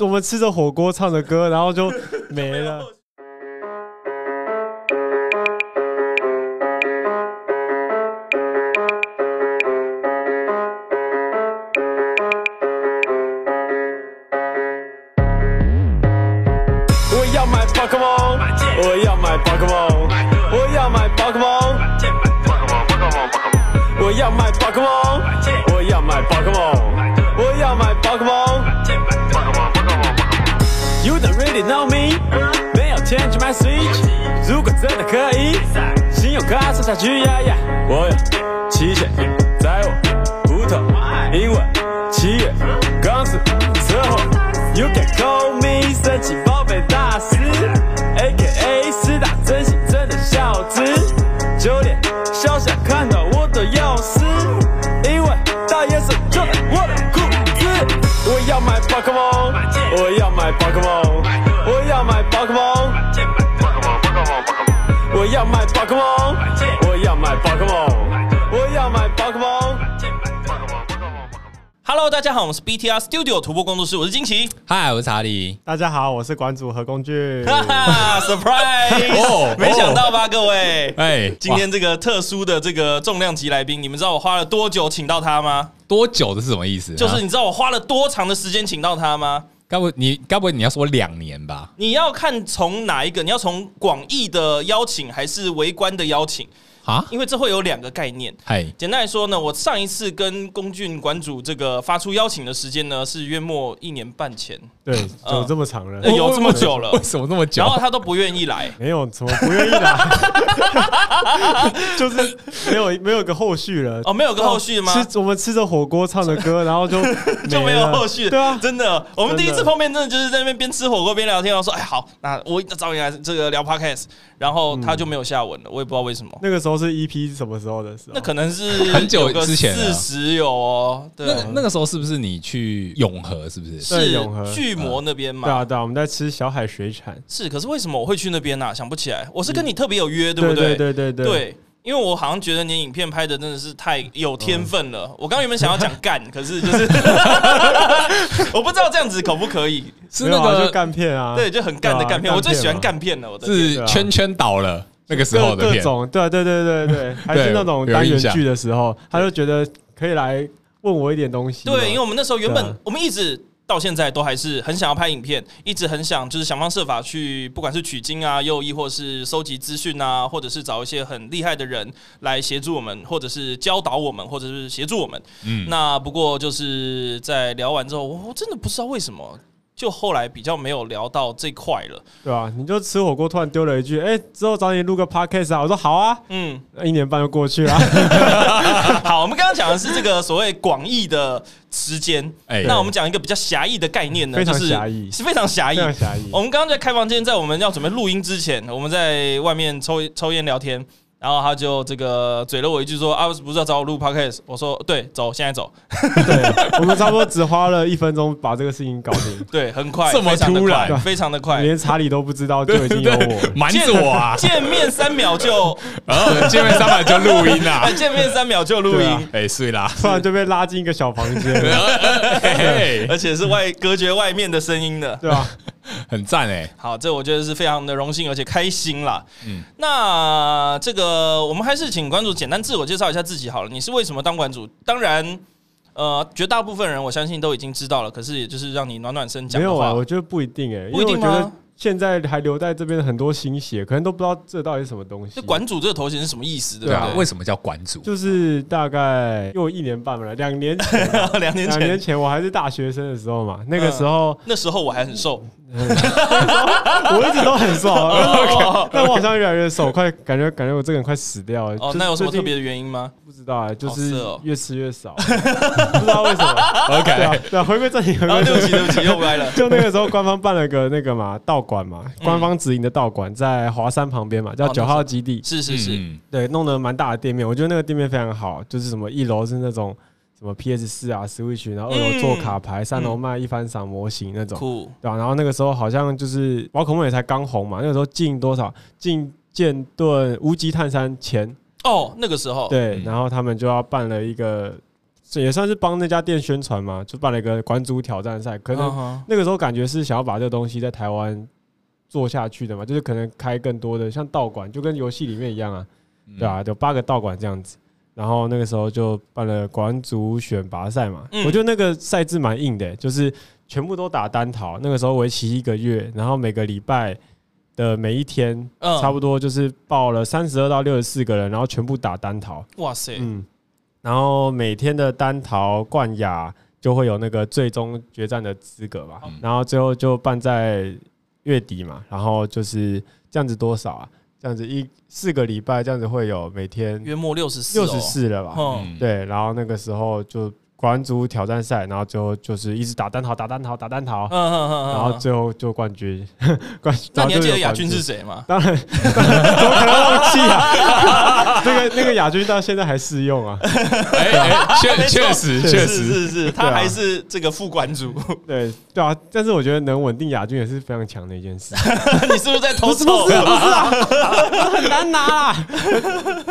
我们吃着火锅，唱着歌，然后就没了。有 change my switch。如果真的可以，信用卡刷下去呀呀。我有期限，在我屋头，因为七月刚出车祸。You can call me 神奇宝贝大师，AKA 四大真心真的孝子，就连小小看到我的钥匙，因为大颜色就在我的裤子。我要买宝可梦，我要买宝可梦，大家好，我们是 BTR Studio 徒步工作室，我是金奇。嗨，我是查理。大家好，我是馆主何工具。哈哈，surprise！哦没想到吧，各位？哎，今天这个特殊的这个重量级来宾，你们知道我花了多久请到他吗？多久的是什么意思？就是你知道我花了多长的时间请到他吗？该不你该不会你要说两年吧？你要看从哪一个？你要从广义的邀请还是围观的邀请？啊？因为这会有两个概念。嗨，简单来说呢，我上一次跟龚俊馆主这个发出邀请的时间呢，是约莫一年半前，对，有这么长了，呃有这么久了，为什么这么久？然后他都不愿意来，没有怎么不愿意来，就是没有没有个后续了。哦，没有个后续吗？吃我们吃着火锅，唱着歌，然后就就没有后续。对啊，真的，我们第一次碰面，真的就是在那边边吃火锅边聊天，然后说，哎，好，那我找你来这个聊 podcast，然后他就没有下文了，我也不知道为什么。那个时候是 EP 什么时候的时候？那可能是 很久之前，四十有哦。对，那那个时候是不是你去永和？是不是？是永和巨魔那边嘛？对啊，对啊，我们在吃小海水产。是，可是为什么我会去那边呢？想不起来，我是跟你特别有约，对不对？对对对对。因为我好像觉得你影片拍的真的是太有天分了。我刚原本想要讲干，可是就是 我不知道这样子可不可以？是那个就干片啊？对，就很干的干片。我最喜欢干片了，我的是圈圈倒了那个时候的片。各种对对对对对，还是那种单元剧的时候，他就觉得可以来问我一点东西。对，因为我们那时候原本我们一直。到现在都还是很想要拍影片，一直很想就是想方设法去，不管是取经啊、又亦，或是收集资讯啊，或者是找一些很厉害的人来协助我们，或者是教导我们，或者是协助我们。嗯，那不过就是在聊完之后，我真的不知道为什么。就后来比较没有聊到这块了，对吧？你就吃火锅，突然丢了一句：“哎，之后找你录个 podcast 啊！”我说：“好啊。”嗯，一年半就过去了。好，我们刚刚讲的是这个所谓广义的时间，哎，那我们讲一个比较狭义的概念呢，非常狭义，是非常狭义。非常狭义。我们刚刚在开房间，在我们要准备录音之前，我们在外面抽抽烟聊天。然后他就这个嘴了我一句说啊，不是要找我录 podcast？我说对，走，现在走。对，我们差不多 只花了一分钟把这个事情搞定。对，很快，这么突然，非常的快，连查理都不知道就已经有我 瞒着我啊！见面三秒就，见面三秒就录音啊！见面三秒就录音，哎，是啦，突然就被拉进一个小房间，而且是外隔绝外面的声音的，对吧？很赞哎，好，这我觉得是非常的荣幸而且开心啦。嗯，那这个我们还是请馆主简单自我介绍一下自己好了。你是为什么当馆主？当然，呃，绝大部分人我相信都已经知道了。可是也就是让你暖暖身讲，没有啊，我觉得不一定哎，不一定吗？现在还留在这边的很多新血，可能都不知道这到底是什么东西。这馆主这个头衔是什么意思？对啊，为什么叫馆主？就是大概又一年半了，两年前，两年前，两年前我还是大学生的时候嘛。那个时候，那时候我还很瘦，我一直都很瘦，但我好像越来越瘦，快感觉感觉我这个人快死掉了。哦，那有什么特别的原因吗？不知道啊，就是越吃越少，不知道为什么。OK，对，回归正题，回归对不起，对不起，又歪了。就那个时候，官方办了个那个嘛道馆嘛，官方直营的道馆在华山旁边嘛，叫九号基地。是是是，对，弄得蛮大的店面，我觉得那个店面非常好，就是什么一楼是那种什么 PS 四啊，Switch，然后二楼做卡牌，三楼卖一番赏模型那种，对吧？然后那个时候好像就是宝可梦也才刚红嘛，那个时候进多少进剑盾无极探山前。哦，那个时候对，然后他们就要办了一个也算是帮那家店宣传嘛，就办了一个馆主挑战赛。可能那个时候感觉是想要把这个东西在台湾做下去的嘛，就是可能开更多的像道馆，就跟游戏里面一样啊，对啊，有八个道馆这样子。然后那个时候就办了馆主选拔赛嘛，我觉得那个赛制蛮硬的，就是全部都打单淘。那个时候为期一个月，然后每个礼拜的每一天，差不多就是报了三十二到六十四个人，然后全部打单淘。哇塞，嗯。然后每天的单淘冠亚就会有那个最终决战的资格吧，然后最后就办在月底嘛，然后就是这样子多少啊？这样子一四个礼拜，这样子会有每天约莫六十四，六十四了吧？嗯，对，然后那个时候就。馆主挑战赛，然后最后就是一直打单淘，打单淘，打单淘，然后最后就冠军。冠军。那你还记得亚军是谁吗？当然，怎么可能忘记啊？那个那个亚军到现在还适用啊？哎哎，确 确实确实是是，他还是这个副馆主。对对啊，但是我觉得能稳定亚军也是非常强的一件事。你是不是在偷臭？不是很难拿啊。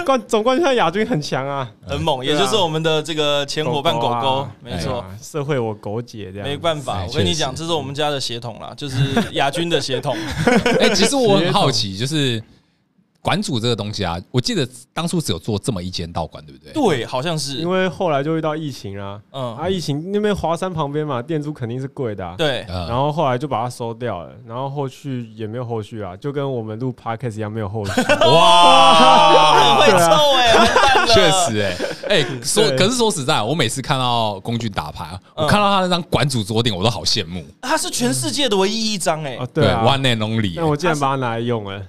冠总冠军亚军很强啊，很猛，也就是我们的这个前伙伴狗。哦，没错，社会我狗姐这样，没办法。我跟你讲，这是我们家的血统啦，就是亚军的血统。哎，其实我很好奇，就是。馆主这个东西啊，我记得当初只有做这么一间道馆，对不对？对，好像是。因为后来就遇到疫情啊，嗯，啊，疫情那边华山旁边嘛，店租肯定是贵的，对。然后后来就把它收掉了，然后后续也没有后续啊，就跟我们录 podcast 一样，没有后续。哇，会臭哎，确实哎，哎，说可是说实在，我每次看到公军打牌，我看到他那张馆主桌垫，我都好羡慕。他是全世界的唯一一张哎，对，one and only。那我竟然把它拿来用了。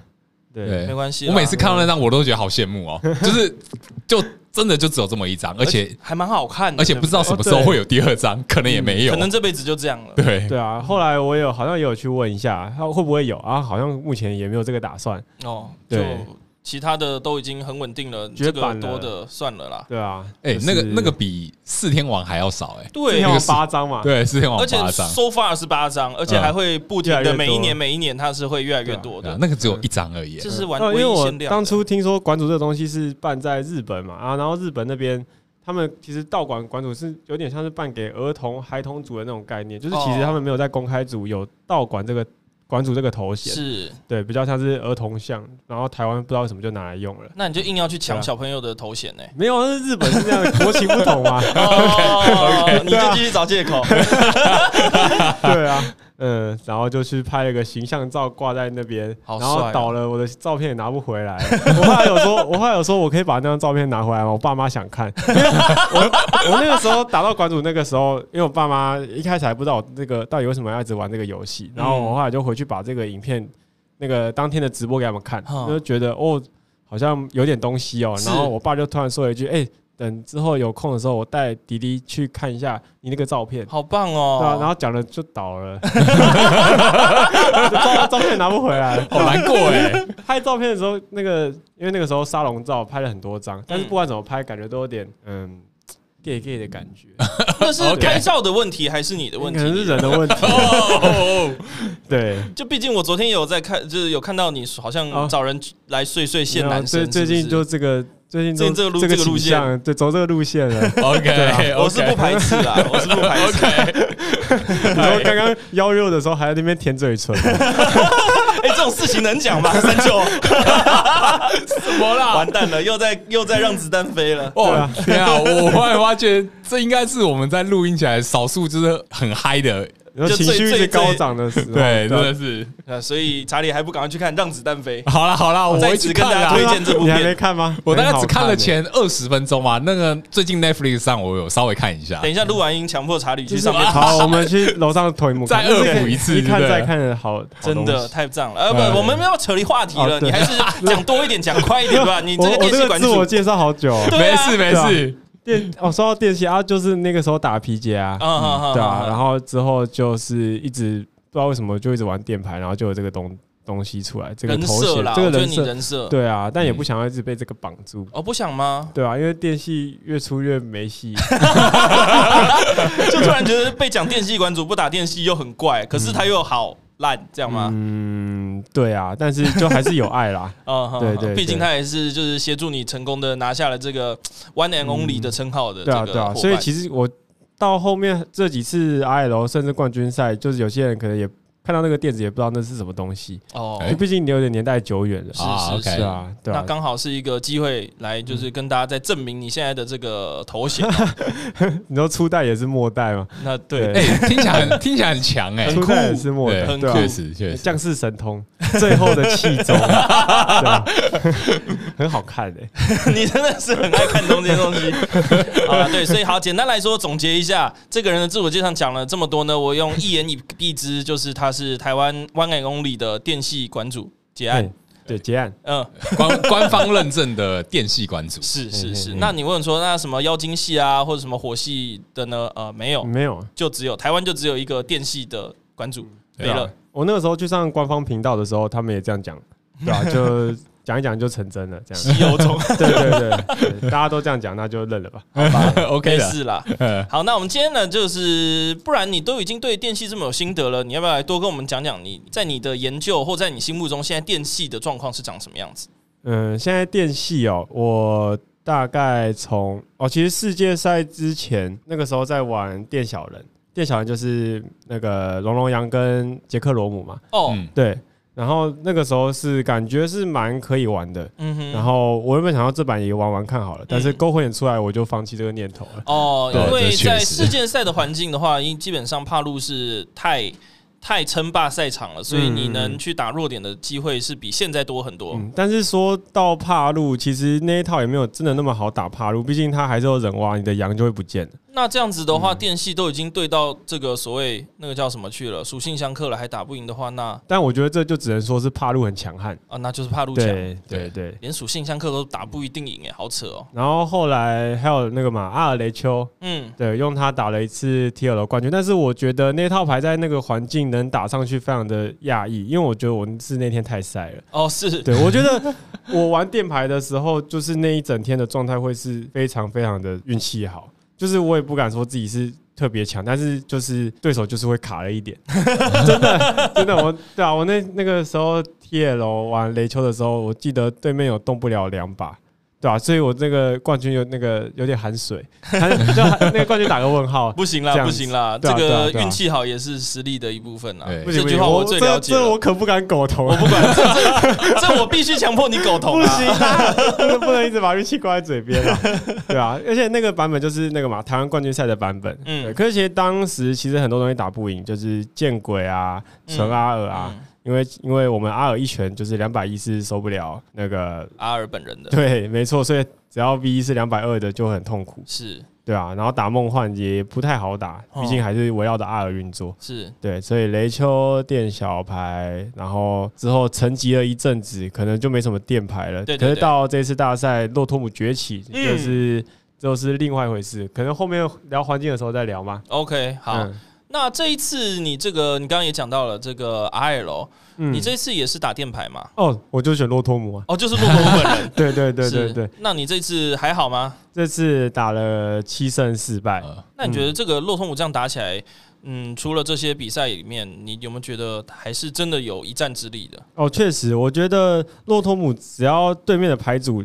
对，没关系。我每次看到那张，我都觉得好羡慕哦。就是，就真的就只有这么一张，而且还蛮好看的。而且不知道什么时候会有第二张，可能也没有，可能这辈子就这样了。对对啊，后来我有好像也有去问一下，他会不会有啊？好像目前也没有这个打算。哦，对。其他的都已经很稳定了，这个多的算了啦。对啊，哎，那个那个比四天王还要少哎。对，那个八张嘛。对，四天王八张。而且 so far 是八张，而且还会不停的每一年每一年它是会越来越多的。那个只有一张而已。这是完全因为我当初听说馆主这个东西是办在日本嘛啊，然后日本那边他们其实道馆馆主是有点像是办给儿童孩童组的那种概念，就是其实他们没有在公开组有道馆这个。馆主这个头衔是对，比较像是儿童像，然后台湾不知道为什么就拿来用了。那你就硬要去抢小朋友的头衔呢？没有，那是日本是这样，国情不同嘛。你就继续找借口。对啊。嗯，然后就去拍了个形象照挂在那边，然后倒了我的照片也拿不回来。我后来有说，我后来有说我可以把那张照片拿回来吗？我爸妈想看。我我那个时候打到馆主那个时候，因为我爸妈一开始还不知道我这个到底为什么要一直玩这个游戏，然后我后来就回去把这个影片那个当天的直播给他们看，就觉得哦好像有点东西哦。然后我爸就突然说了一句：“哎。”等之后有空的时候，我带迪迪去看一下你那个照片，好棒哦！对啊，然后讲了就倒了，照照片拿不回来，好难过哎。拍照片的时候，那个因为那个时候沙龙照拍了很多张，但是不管怎么拍，感觉都有点嗯 gay gay 的感觉。那是拍照的问题还是你的问题？可能是人的问题。对，就毕竟我昨天有在看，就是有看到你好像找人来睡睡现男生，最近就这个。最近这个路这个路线，对，走这个路线了。OK，我是不排斥啊，我是不排斥。然后刚刚邀肉的时候还在那边舔嘴唇。哎，这种事情能讲吗？三九，什么啦？完蛋了，又在又在让子弹飞了。哇，天啊！我忽然发觉，这应该是我们在录音起来少数就是很嗨的。就情绪最高涨的时候，对，真的是，所以查理还不赶快去看《让子弹飞》？好了好了，我一直跟大家推荐这部片，你还没看吗？我大概只看了前二十分钟嘛。那个最近 Netflix 上我有稍微看一下。等一下录完音，强迫查理去上面。好，我们去楼上投影幕再恶补一次，一看再看的好，真的太赞了。呃，不，我们没有扯离话题了，你还是讲多一点，讲快一点吧。你这个电器馆自我介绍好久，没事没事。电哦，说到电器啊，就是那个时候打皮杰啊，对啊，然后之后就是一直不知道为什么就一直玩电牌，然后就有这个东东西出来，这个头衔，这个人设，人设，对啊，但也不想要一直被这个绑住。哦，不想吗？对啊，因为电系越出越没戏 就突然觉得被讲电系馆主不打电系又很怪，可是他又好烂，这样吗？嗯，对啊，但是就还是有爱啦。嗯，对对，毕竟他也是就是协助你成功的拿下了这个 One and Only 的称号的。对啊，对啊。所以其实我到后面这几次 IL 甚至冠军赛，就是有些人可能也。看到那个垫子也不知道那是什么东西哦，毕竟你有点年代久远了，是是是啊，对啊，那刚好是一个机会来，就是跟大家再证明你现在的这个头衔。你说初代也是末代吗？那对，哎，听起来很 听起来很强哎，初代也是末代，确实确实，将士神通，最后的气宗，很好看哎，你真的是很爱看东这些东西。啊，对，所以好，简单来说总结一下，这个人的自我介绍讲了这么多呢，我用一言以蔽之，就是他。是台湾 One and Only 的电系馆主结案，对结案，嗯，官 官方认证的电系馆主，是是是。那你问说那什么妖精系啊，或者什么火系的呢？呃，没有，没有，就只有台湾就只有一个电系的馆主没了。我那个时候去上官方频道的时候，他们也这样讲，对吧？就。讲一讲就成真了，这样。稀有种，对对对，大家都这样讲，那就认了吧。好吧，OK 是啦。好，那我们今天呢，就是不然你都已经对电器这么有心得了，你要不要来多跟我们讲讲你在你的研究或在你心目中现在电器的状况是长什么样子？嗯，现在电器哦，我大概从哦，其实世界赛之前那个时候在玩电小人，电小人就是那个龙龙羊跟杰克罗姆嘛。哦，对。然后那个时候是感觉是蛮可以玩的，嗯哼。然后我原本想要这版也玩玩看好了，但是勾魂眼出来我就放弃这个念头了。哦，因为在世界赛的环境的话，因基本上帕路是太太称霸赛场了，所以你能去打弱点的机会是比现在多很多。嗯，但是说到帕路，其实那一套也没有真的那么好打帕路，毕竟它还是有人挖，你的羊就会不见了。那这样子的话，电系都已经对到这个所谓那个叫什么去了，属性相克了，还打不赢的话，那但我觉得这就只能说是帕路很强悍。啊，那就是帕路强，对对对，连属性相克都打不一定赢哎，好扯哦。然后后来还有那个嘛，阿尔雷丘，嗯，对，用他打了一次 TL 冠军，但是我觉得那套牌在那个环境能打上去非常的讶异，因为我觉得我是那天太晒了。哦，是。对，我觉得我玩电牌的时候，就是那一整天的状态会是非常非常的运气好。就是我也不敢说自己是特别强，但是就是对手就是会卡了一点，真的真的我对啊，我那那个时候 TL 玩雷丘的时候，我记得对面有动不了两把。对啊，所以我那个冠军有那个有点含水，还就那个冠军打个问号，不行啦，不行啦，这个运气好也是实力的一部分啦。这句话我最了解，这我可不敢苟同，我不管，这我必须强迫你苟同，不行，不能一直把运气挂在嘴边啊。对啊，而且那个版本就是那个嘛，台湾冠军赛的版本，嗯，可是其实当时其实很多东西打不赢，就是见鬼啊，纯阿尔啊。因为因为我们阿尔一拳就是两百一是受不了那个阿尔本人的，对，没错，所以只要 V 是两百二的就很痛苦，是。对啊，然后打梦幻也不太好打，毕竟还是围绕着阿尔运作，是。对，所以雷丘垫小牌，然后之后沉寂了一阵子，可能就没什么垫牌了。对，可是到这次大赛，洛托姆崛起，就是就是另外一回事，可能后面聊环境的时候再聊嘛。OK，好。那这一次你这个，你刚刚也讲到了这个 RL，你这一次也是打电牌嘛？哦，我就选洛托姆啊。哦，就是洛托姆本人。对对对对对。那你这次还好吗？这次打了七胜四败。那你觉得这个洛托姆这样打起来，嗯，除了这些比赛里面，你有没有觉得还是真的有一战之力的？哦，确实，我觉得洛托姆只要对面的牌组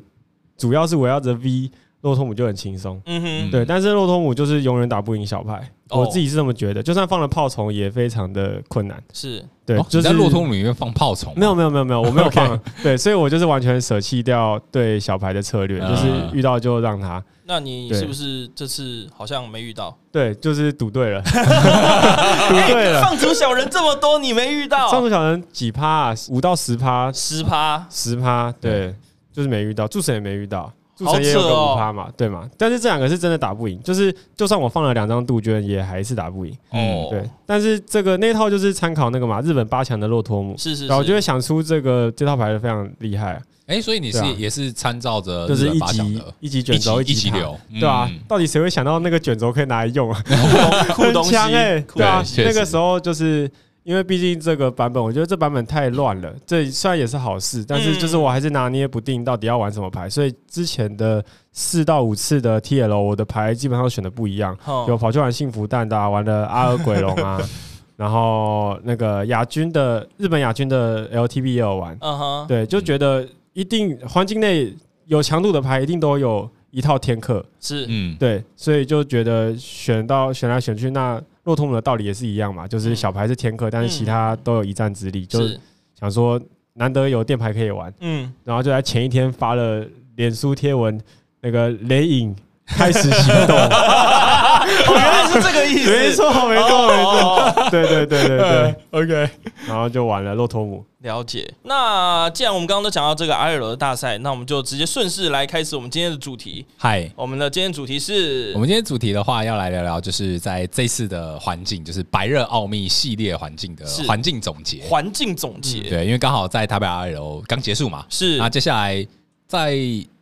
主要是围绕着 V，洛托姆就很轻松。嗯哼，对。但是洛托姆就是永远打不赢小牌。我自己是这么觉得，就算放了炮虫也非常的困难。是对，就是在洛托姆里面放炮虫。没有没有没有没有，我没有放。对，所以我就是完全舍弃掉对小牌的策略，就是遇到就让他。那你是不是这次好像没遇到？对，就是赌对了，赌对了。放逐小人这么多，你没遇到？放逐小人几趴啊？五到十趴？十趴？十趴？对，就是没遇到。助神也没遇到。助神也有个五趴嘛，对嘛？但是这两个是真的打不赢，就是就算我放了两张杜鹃，也还是打不赢。哦，对。但是这个那套就是参考那个嘛，日本八强的洛托姆。是是。然后我觉得想出这个这套牌非常厉害。哎，所以你是也是参照着就是一级一级卷轴一级流，对吧？到底谁会想到那个卷轴可以拿来用啊？酷东西哎，对啊，那个时候就是。因为毕竟这个版本，我觉得这版本太乱了。这虽然也是好事，但是就是我还是拿捏不定到底要玩什么牌。所以之前的四到五次的 TL，我的牌基本上选的不一样。有跑去玩幸福蛋的，玩的阿尔鬼龙啊，然后那个亚军的日本亚军的 LTB 也有玩，嗯哼，对，就觉得一定环境内有强度的牌一定都有一套天克，是，嗯，对，所以就觉得选到选来选去，那洛托姆的道理也是一样嘛，就是小牌是天克，但是其他都有一战之力，就是想说难得有电牌可以玩，嗯，然后就在前一天发了脸书贴文，那个雷影开始行动。哦，原来是这个意思，没错，没错，没错，对对对对对，OK，然后就完了，洛托姆。了解。那既然我们刚刚都讲到这个 RL 的大赛，那我们就直接顺势来开始我们今天的主题。嗨，我们的今天主题是，我们今天主题的话要来聊聊，就是在这次的环境，就是白热奥秘系列环境的环境总结。环境总结，对，因为刚好在台北 RL 刚结束嘛，是。那接下来在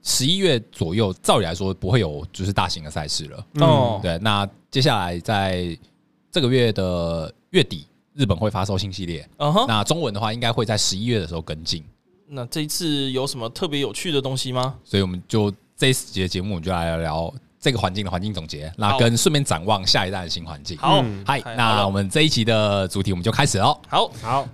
十一月左右，照理来说不会有就是大型的赛事了。哦，对。那接下来在这个月的月底，日本会发售新系列。嗯哼。那中文的话，应该会在十一月的时候跟进。那这一次有什么特别有趣的东西吗？所以我们就这一节节目，我们就来聊聊这个环境的环境总结。那跟顺便展望下一代的新环境。好，嗨，那我们这一集的主题我们就开始喽。好，好。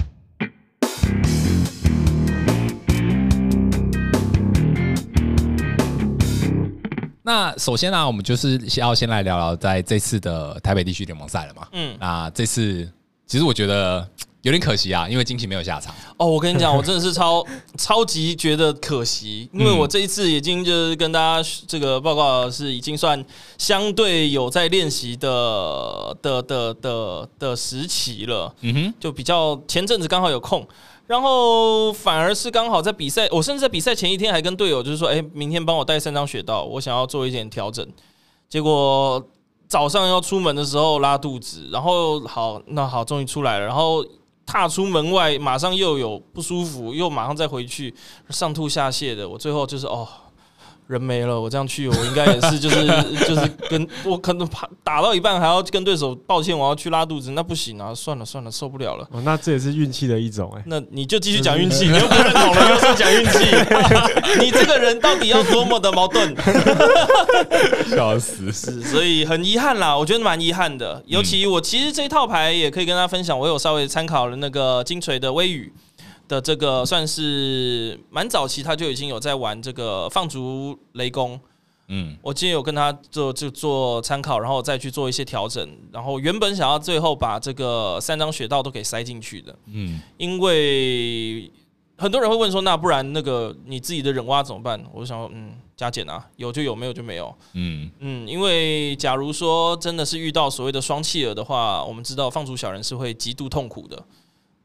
那首先呢、啊，我们就是要先来聊聊在这次的台北地区联盟赛了嘛。嗯，那这次其实我觉得有点可惜啊，因为惊奇没有下场。哦，我跟你讲，我真的是超 超级觉得可惜，因为我这一次已经就是跟大家这个报告是已经算相对有在练习的的的的的时期了。嗯哼，就比较前阵子刚好有空。然后反而是刚好在比赛，我甚至在比赛前一天还跟队友就是说，哎，明天帮我带三张雪道，我想要做一点调整。结果早上要出门的时候拉肚子，然后好，那好，终于出来了。然后踏出门外，马上又有不舒服，又马上再回去上吐下泻的。我最后就是哦。人没了，我这样去，我应该也是，就是 就是跟我可能打打到一半还要跟对手抱歉，我要去拉肚子，那不行啊，算了算了，受不了了。哦，那这也是运气的一种哎。那你就继续讲运气，你又不认同了，又是讲运气，你这个人到底要多么的矛盾？笑死！是，所以很遗憾啦，我觉得蛮遗憾的。尤其我其实这一套牌也可以跟大家分享，我有稍微参考了那个金锤的微雨。的这个算是蛮早期，他就已经有在玩这个放逐雷公，嗯，我今天有跟他做就做参考，然后再去做一些调整，然后原本想要最后把这个三张雪道都给塞进去的，嗯，因为很多人会问说，那不然那个你自己的忍蛙怎么办？我就想说，嗯，加减啊，有就有，没有就没有，嗯。嗯，因为假如说真的是遇到所谓的双弃儿的话，我们知道放逐小人是会极度痛苦的，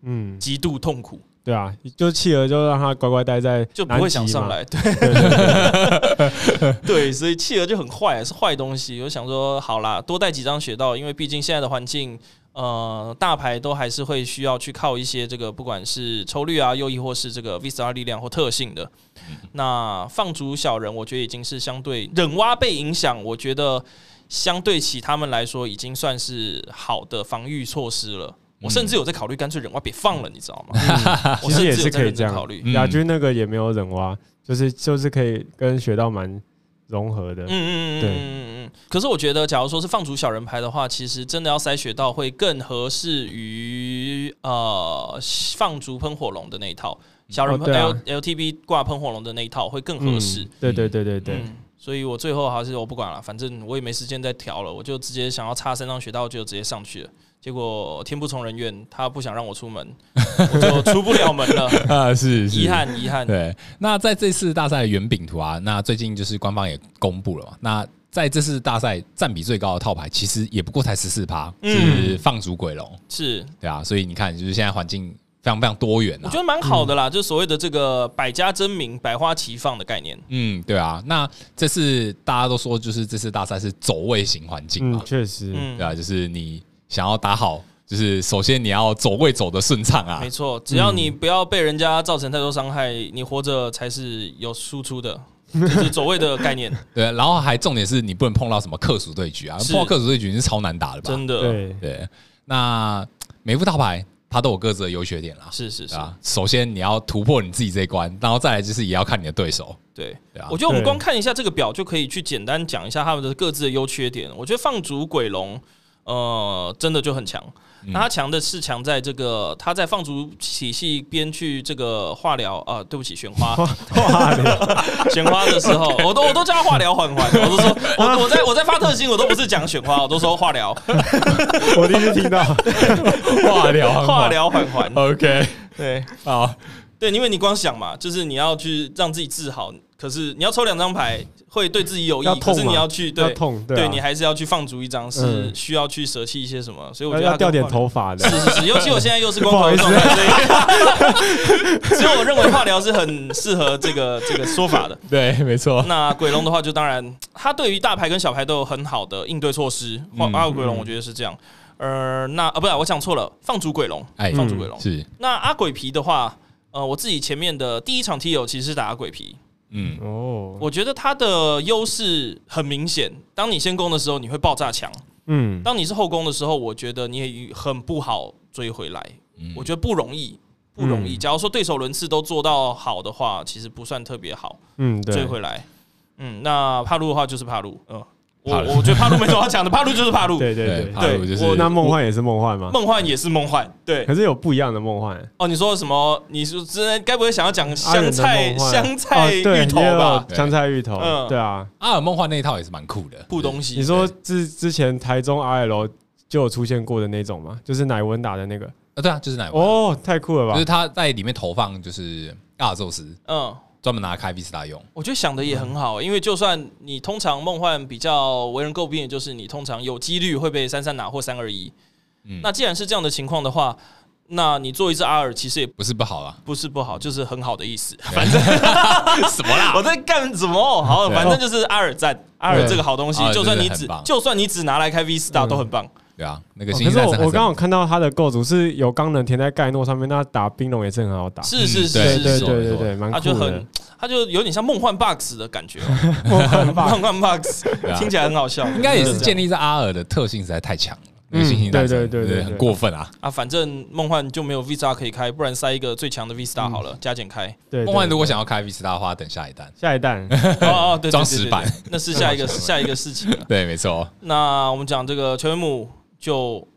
嗯，极度痛苦。对啊，就企鹅就让它乖乖待在，就不会想上来。对，对，所以企鹅就很坏，是坏东西。我想说，好啦，多带几张雪道，因为毕竟现在的环境，呃，大牌都还是会需要去靠一些这个，不管是抽率啊，又亦或是这个 V 十二力量或特性的。那放逐小人，我觉得已经是相对忍蛙被影响，我觉得相对起他们来说，已经算是好的防御措施了。我甚至有在考虑，干脆忍蛙别放了，你知道吗？其实也是可以这样考虑。亚军那个也没有忍蛙，就是就是可以跟雪道蛮融合的。嗯嗯嗯对嗯嗯。可是我觉得，假如说是放逐小人牌的话，其实真的要塞雪道会更合适于呃放逐喷火龙的那一套。小人 L L T B 挂喷火龙的那一套会更合适。对对对对对。所以我最后还是我不管了，反正我也没时间再调了，我就直接想要插三张雪道，就直接上去了。结果天不从人愿，他不想让我出门，我就出不了门了 啊！是遗憾，遗憾。对，那在这次大赛的圆饼图啊，那最近就是官方也公布了嘛。那在这次大赛占比最高的套牌，其实也不过才十四趴，是放逐鬼龙，是对啊。所以你看，就是现在环境非常非常多元啊，我觉得蛮好的啦。就是所谓的这个百家争鸣、百花齐放的概念。嗯，对啊。那这次大家都说，就是这次大赛是走位型环境嘛，确实，对啊，就是你。想要打好，就是首先你要走位走的顺畅啊。没错，只要你不要被人家造成太多伤害，你活着才是有输出的，就是走位的概念。对，然后还重点是你不能碰到什么克数对局啊，碰到克数对局是超难打的吧？真的。对对，那每副大牌它都有各自的优缺点啦。是是是啊，首先你要突破你自己这一关，然后再来就是也要看你的对手。对对啊，我觉得我们光看一下这个表就可以去简单讲一下他们的各自的优缺点。我觉得放逐鬼龙。呃，真的就很强。那他强的是强在这个他在放逐体系边去这个化疗啊，对不起，选花。化疗。选花的时候，我都我都叫他化疗缓缓，我都说我我在我在发特性，我都不是讲选花，我都说化疗。我第一次听到。化疗化疗缓缓，OK，对，好，对，因为你光想嘛，就是你要去让自己治好。可是你要抽两张牌会对自己有益，可是你要去对痛，对你还是要去放逐一张，是需要去舍弃一些什么？所以我觉得要掉点头发的，是是是，尤其我现在又是光头状态，所以 所以我认为化疗是很适合这个这个说法的。对，没错。那鬼龙的话，就当然他对于大牌跟小牌都有很好的应对措施。阿鬼龙我觉得是这样。呃，那啊不是，我讲错了，放逐鬼龙，哎，放逐鬼龙是。那阿鬼皮的话，呃，我自己前面的第一场 T 友其实是打阿鬼皮。嗯哦，我觉得他的优势很明显。当你先攻的时候，你会爆炸强。嗯，当你是后攻的时候，我觉得你也很不好追回来。嗯，我觉得不容易，不容易。假如说对手轮次都做到好的话，其实不算特别好。嗯，追回来。嗯，那帕路的话就是帕路。嗯。我我觉得帕路没什么好讲的，帕路就是帕路。对对对，对，那梦幻也是梦幻吗？梦幻也是梦幻，对。可是有不一样的梦幻。哦，你说什么？你说之前该不会想要讲香菜香菜芋头吧？香菜芋头，嗯，对啊。阿尔梦幻那一套也是蛮酷的，酷东西。你说之之前台中 RL 就有出现过的那种吗？就是奶文打的那个？啊，对啊，就是奶文。哦，太酷了吧！就是他在里面投放就是阿尔宙斯，嗯。专门拿来开 Vista 用，我觉得想的也很好，因为就算你通常梦幻比较为人诟病的就是你通常有几率会被三三拿或三二一，嗯，那既然是这样的情况的话，那你做一只阿尔其实也不是不好啊，不是不好，就是很好的意思。反正 什么啦？我在干什么？好，反正就是阿尔赞，阿尔这个好东西，就算你只就算你只拿来开 Vista 都很棒。对啊，那个。可是我我刚好看到它的构筑是有钢能填在盖诺上面，那打冰龙也是很好打。是是是，对对对对对，蛮酷的。它就很，它就有点像梦幻 box 的感觉。梦幻 box 听起来很好笑，应该也是建立在阿尔的特性实在太强了。嗯，对对对对，很过分啊！啊，反正梦幻就没有 V Star 可以开，不然塞一个最强的 V Star 好了，加减开。对，梦幻如果想要开 V Star 的话，等下一弹，下一弹哦哦，对，装石板，那是下一个下一个事情了。对，没错。那我们讲这个球员姆就。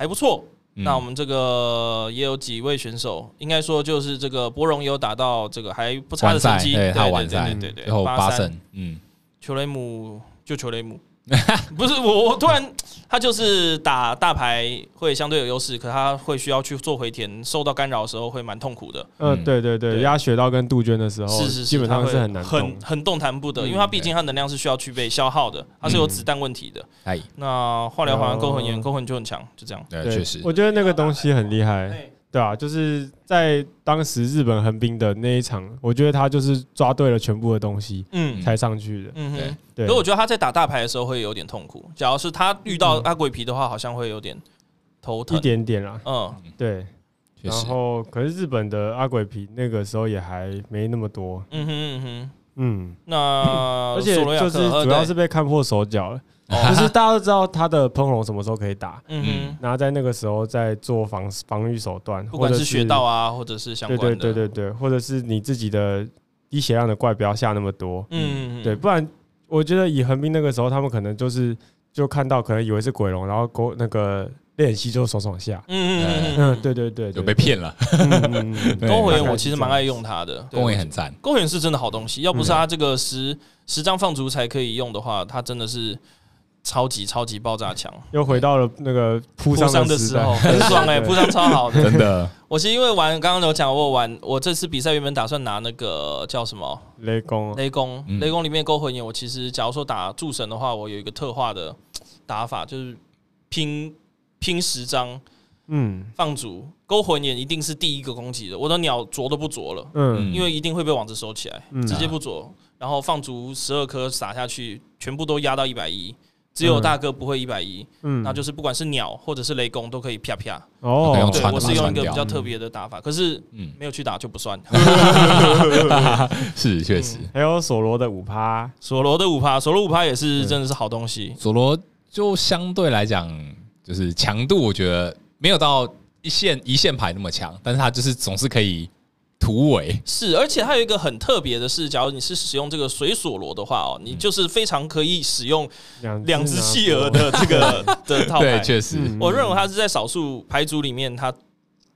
还不错，那我们这个也有几位选手，应该说就是这个博荣有打到这个还不差的成绩，对，他完赛，对对对，最后八胜，嗯，球雷姆就球雷姆。不是我，我突然他就是打大牌会相对有优势，可他会需要去做回填，受到干扰的时候会蛮痛苦的。嗯，对对对，压雪道跟杜鹃的时候，是是基本上是很难很很动弹不得，因为他毕竟他能量是需要去被消耗的，他是有子弹问题的。哎，那化疗好像勾魂炎，勾魂就很强，就这样。对，确实，我觉得那个东西很厉害。对啊，就是在当时日本横滨的那一场，我觉得他就是抓对了全部的东西，嗯，才上去的。嗯哼，对。所以我觉得他在打大牌的时候会有点痛苦。假如是他遇到阿鬼皮的话，好像会有点头疼，一点点啦。嗯，对。然后，可是日本的阿鬼皮那个时候也还没那么多。嗯哼嗯哼，嗯。那而且就是主要是被看破手脚了。就是大家都知道他的喷龙什么时候可以打，嗯哼，然后在那个时候再做防防御手段，不管是穴道啊，或者是相关的，对对对对对，或者是你自己的低血量的怪不要下那么多，嗯，对，不然我觉得以横滨那个时候，他们可能就是就看到可能以为是鬼龙，然后勾那个练习就爽爽下，嗯嗯嗯，对对对，就被骗了。勾魂我其实蛮爱用它的，勾魂很赞，勾魂是真的好东西，要不是它这个十十张放逐才可以用的话，它真的是。超级超级爆炸强，又回到了那个铺伤的时候，很爽哎，铺伤超好的，真的。我是因为玩，刚刚有讲我玩，我这次比赛原本打算拿那个叫什么？雷公，雷公，雷公里面勾魂眼。我其实假如说打诸神的话，我有一个特化的打法，就是拼拼十张，嗯，放逐。勾魂眼一定是第一个攻击的，我的鸟啄都不啄了，嗯，因为一定会被网子收起来，直接不啄，然后放逐十二颗撒下去，全部都压到一百一。只有大哥不会一百一，嗯，那就是不管是鸟或者是雷公都可以啪啪。哦，对，我是用一个比较特别的打法，可是嗯，没有去打就不算。是确实，还有索罗的五趴，索罗的五趴，索罗五趴也是真的是好东西。索罗就相对来讲，就是强度我觉得没有到一线一线牌那么强，但是它就是总是可以突围。是，而且它有一个很特别的是，假如你是使用这个水索罗的话哦，你就是非常可以使用两只企鹅的这个 的套牌。对，确实，我认为它是在少数牌组里面，它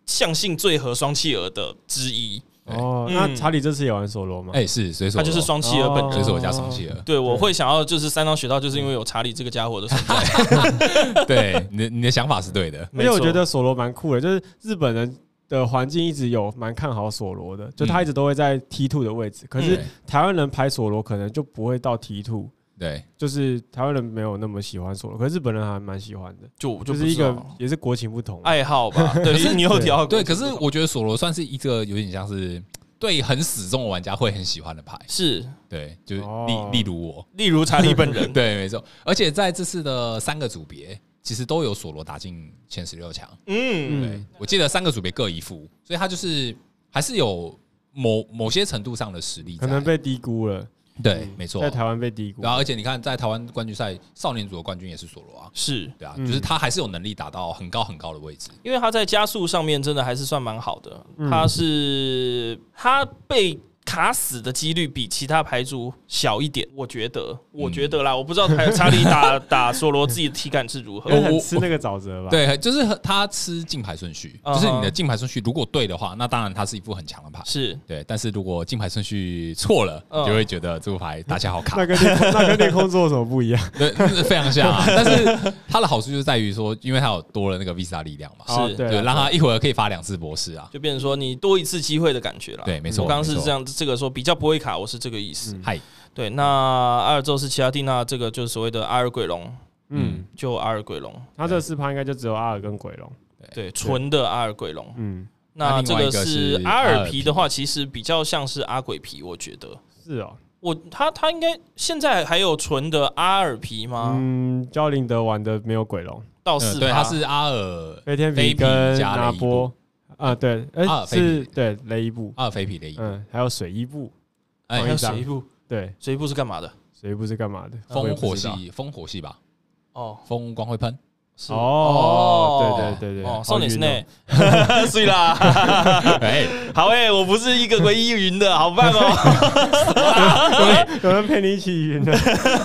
象性最合双企鹅的之一。哦，那查理这次也玩索罗吗？哎，是水锁，他就是双企鹅本人，水锁加双企鹅。对，我会想要就是三张学到，就是因为有查理这个家伙的存在。对，你的你的想法是对的，因为我觉得索罗蛮酷的，就是日本人的环境一直有蛮看好索罗的，就他一直都会在 T two 的位置，可是台湾人排索罗可能就不会到 T two。对，就是台湾人没有那么喜欢索罗，可是日本人还蛮喜欢的，就就就是一个也是国情不同爱好吧。对，你有调对，可是我觉得索罗算是一个有点像是对很死忠的玩家会很喜欢的牌，是。对，就是例例如我，例如查理本人，对，没错。而且在这次的三个组别，其实都有索罗打进前十六强。嗯，对，我记得三个组别各一副，所以他就是还是有某某些程度上的实力，可能被低估了。对，没错，在台湾被低估。然后，而且你看，在台湾冠军赛少年组的冠军也是索罗啊，是对啊，就是他还是有能力打到很高很高的位置，因为他在加速上面真的还是算蛮好的。他是他被。卡死的几率比其他牌组小一点，我觉得，我觉得啦，我不知道查理打打索罗自己的体感是如何。我吃那个沼泽吧，对，就是他吃进牌顺序，就是你的进牌顺序如果对的话，那当然他是一副很强的牌，是对。但是如果进牌顺序错了，就会觉得这副牌打起来好卡。那跟 那跟裂空做有什么不一样？对，非常像啊。但是它的好处就是在于说，因为它有多了那个 Visa 力量嘛，是对，让他一会儿可以发两次博士啊，就变成说你多一次机会的感觉了。对，没错。我刚刚是这样，这个说比较不会。卡，我是这个意思。嗨，对，那阿尔宙斯奇亚蒂娜这个就是所谓的阿尔鬼龙，嗯，就阿尔鬼龙，他这个四趴应该就只有阿尔跟鬼龙，对，纯的阿尔鬼龙，嗯，那这个是阿尔皮。的话，其实比较像是阿鬼皮，我觉得。是哦，我他他应该现在还有纯的阿尔皮吗？嗯，焦林德玩的没有鬼龙，到四趴，对，他是阿尔飞天皮跟拿波，啊，对，哎，是对雷伊布，阿尔飞皮雷伊布，嗯，还有水伊布。还有水伊布，对，水伊布是干嘛的？水伊布是干嘛的？风火系，风火系吧。哦，风光会喷。哦，对对对对，哦，少年是内，睡啦。哎，好哎，我不是一个唯一云的，好棒哦。有人陪你一起云的，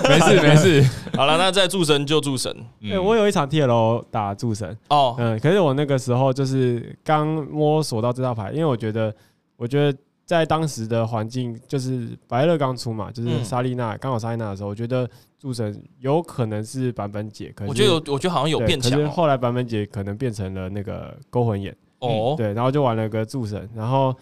没事没事。好了，那在祝神就祝神。哎，我有一场 TL 打祝神哦，嗯，可是我那个时候就是刚摸索到这套牌，因为我觉得，我觉得。在当时的环境，就是白乐刚出嘛，就是莎莉娜刚好莎莉娜的时候，我觉得诸神有可能是版本解，可是我觉得有，我觉得好像有变强。可是后来版本解可能变成了那个勾魂眼。哦，对，然后就玩了个诸神，然后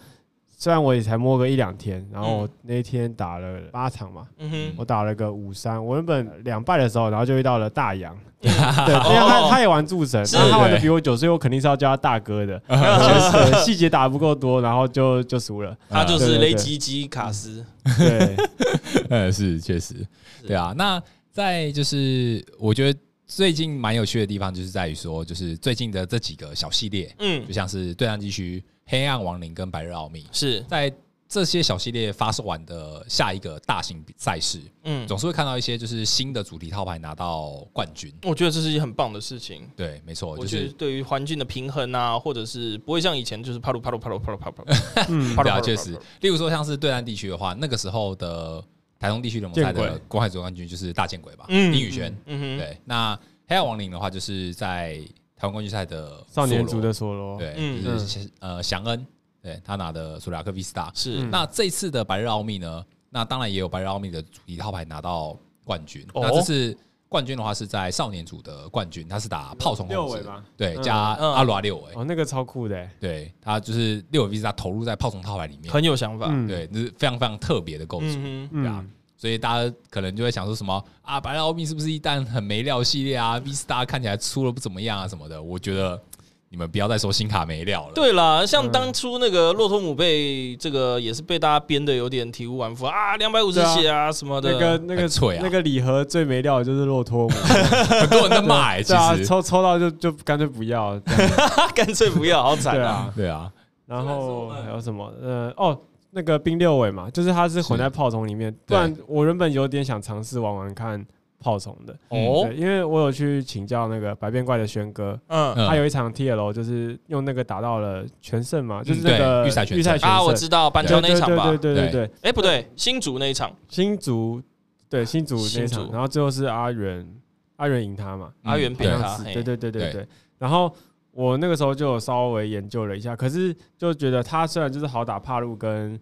虽然我也才摸个一两天，然后那天打了八场嘛，嗯哼，我打了个五三，我原本两败的时候，然后就遇到了大洋。对，因为他他也玩助神，然后他玩的比我久，所以我肯定是要叫他大哥的。细节打不够多，然后就就输了。他就是雷吉吉卡斯。对，呃，是确实，对啊。那在就是我觉得最近蛮有趣的地方，就是在于说，就是最近的这几个小系列，嗯，就像是对战地区、黑暗亡灵跟白日奥秘，是在。这些小系列发售完的下一个大型赛事，嗯，总是会看到一些就是新的主题套牌拿到冠军。我觉得这是一件很棒的事情。对，没错，我觉得对于环境的平衡啊，或者是不会像以前就是啪噜啪噜啪噜啪噜啪噜。嗯，对啊，确实。例如说像是对岸地区的话，那个时候的台东地区联盟赛的公海总冠军就是大见鬼吧，嗯，丁宇轩。嗯哼，对。那黑暗亡灵的话，就是在台湾冠军赛的少年组的索罗，对，就是呃祥恩。对他拿的苏拉克 V Star 是，那这次的白日奥秘呢？那当然也有白日奥秘的主题套牌拿到冠军。那这次冠军的话是在少年组的冠军，他是打炮虫六尾吗？对，加阿罗六尾。哦，那个超酷的。对他就是六尾 V Star 投入在炮虫套牌里面，很有想法。对，就是非常非常特别的构筑，对啊。所以大家可能就会想说什么啊，白日奥秘是不是一旦很没料系列啊？V Star 看起来出了不怎么样啊什么的。我觉得。你们不要再说新卡没料了。对啦，像当初那个骆驼姆被这个也是被大家编的有点体无完肤啊，两百五十血啊什么的。那个那个锤啊，那个礼盒最没料的就是骆驼姆，很多人在骂。其实抽抽到就就干脆不要，干脆不要，好惨啊！对啊。然后还有什么？呃哦，那个冰六尾嘛，就是它是混在炮虫里面。不然我原本有点想尝试玩玩看炮虫的。哦，因为我有去请教那个百变怪的轩哥，嗯，他有一场 TL 就是用那个打到了全胜嘛，就是那个预赛预赛啊，我知道板桥那一场吧，对对对对，哎不对，新竹那一场，新竹对新竹那一场，然后最后是阿元阿元赢他嘛，阿元赢他，对对对对。对，然后我那个时候就有稍微研究了一下，可是就觉得他虽然就是好打帕路跟。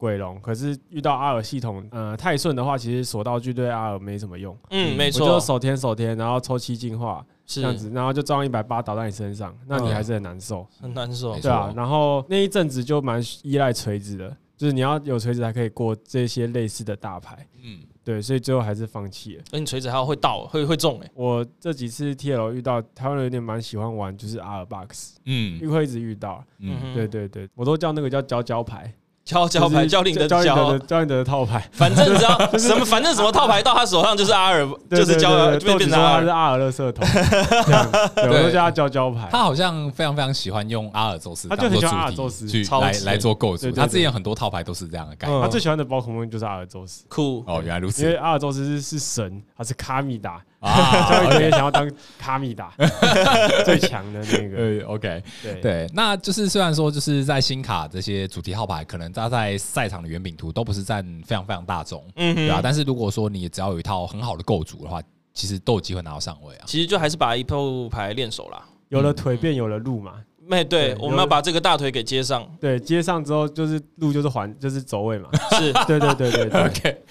鬼龙，可是遇到阿尔系统，呃，太顺的话，其实锁道具对阿尔没什么用。嗯，没错。我就手填手填，然后抽七进化，这样子，然后就装一百八倒在你身上，那你还是很难受，很难受。对啊，然后那一阵子就蛮依赖锤子的，就是你要有锤子才可以过这些类似的大牌。嗯，对，所以最后还是放弃了。那你锤子还要会倒，会会中哎。我这几次 TL 遇到台湾人有点蛮喜欢玩，就是阿尔 box，嗯，因为会一直遇到。嗯，对对对，我都叫那个叫胶胶牌。交交牌，交领的交，交领的套牌，反正只要 什么，反正什么套牌到他手上就是阿尔，就是交，就变成他是阿尔勒色头，对，我都叫他交交牌。他好像非常非常喜欢用阿尔宙斯，他就很喜欢阿尔宙斯去来来做构筑。他之前很多套牌都是这样的概念。他最喜欢的宝可梦就是阿尔宙斯，酷哦，原来如此。因为阿尔宙斯是是神，他是卡米达。啊，教育也想要当卡米达 最强的那个。对，OK，对对，那就是虽然说就是在新卡这些主题号牌，可能它在赛场的圆饼图都不是占非常非常大众，嗯，对啊。但是如果说你只要有一套很好的构筑的话，其实都有机会拿到上位啊。其实就还是把一套牌练熟了，有了腿便有了路嘛。没对，我们要把这个大腿给接上。对，接上之后就是路，就是环，就是走位嘛。是，对对对对，OK。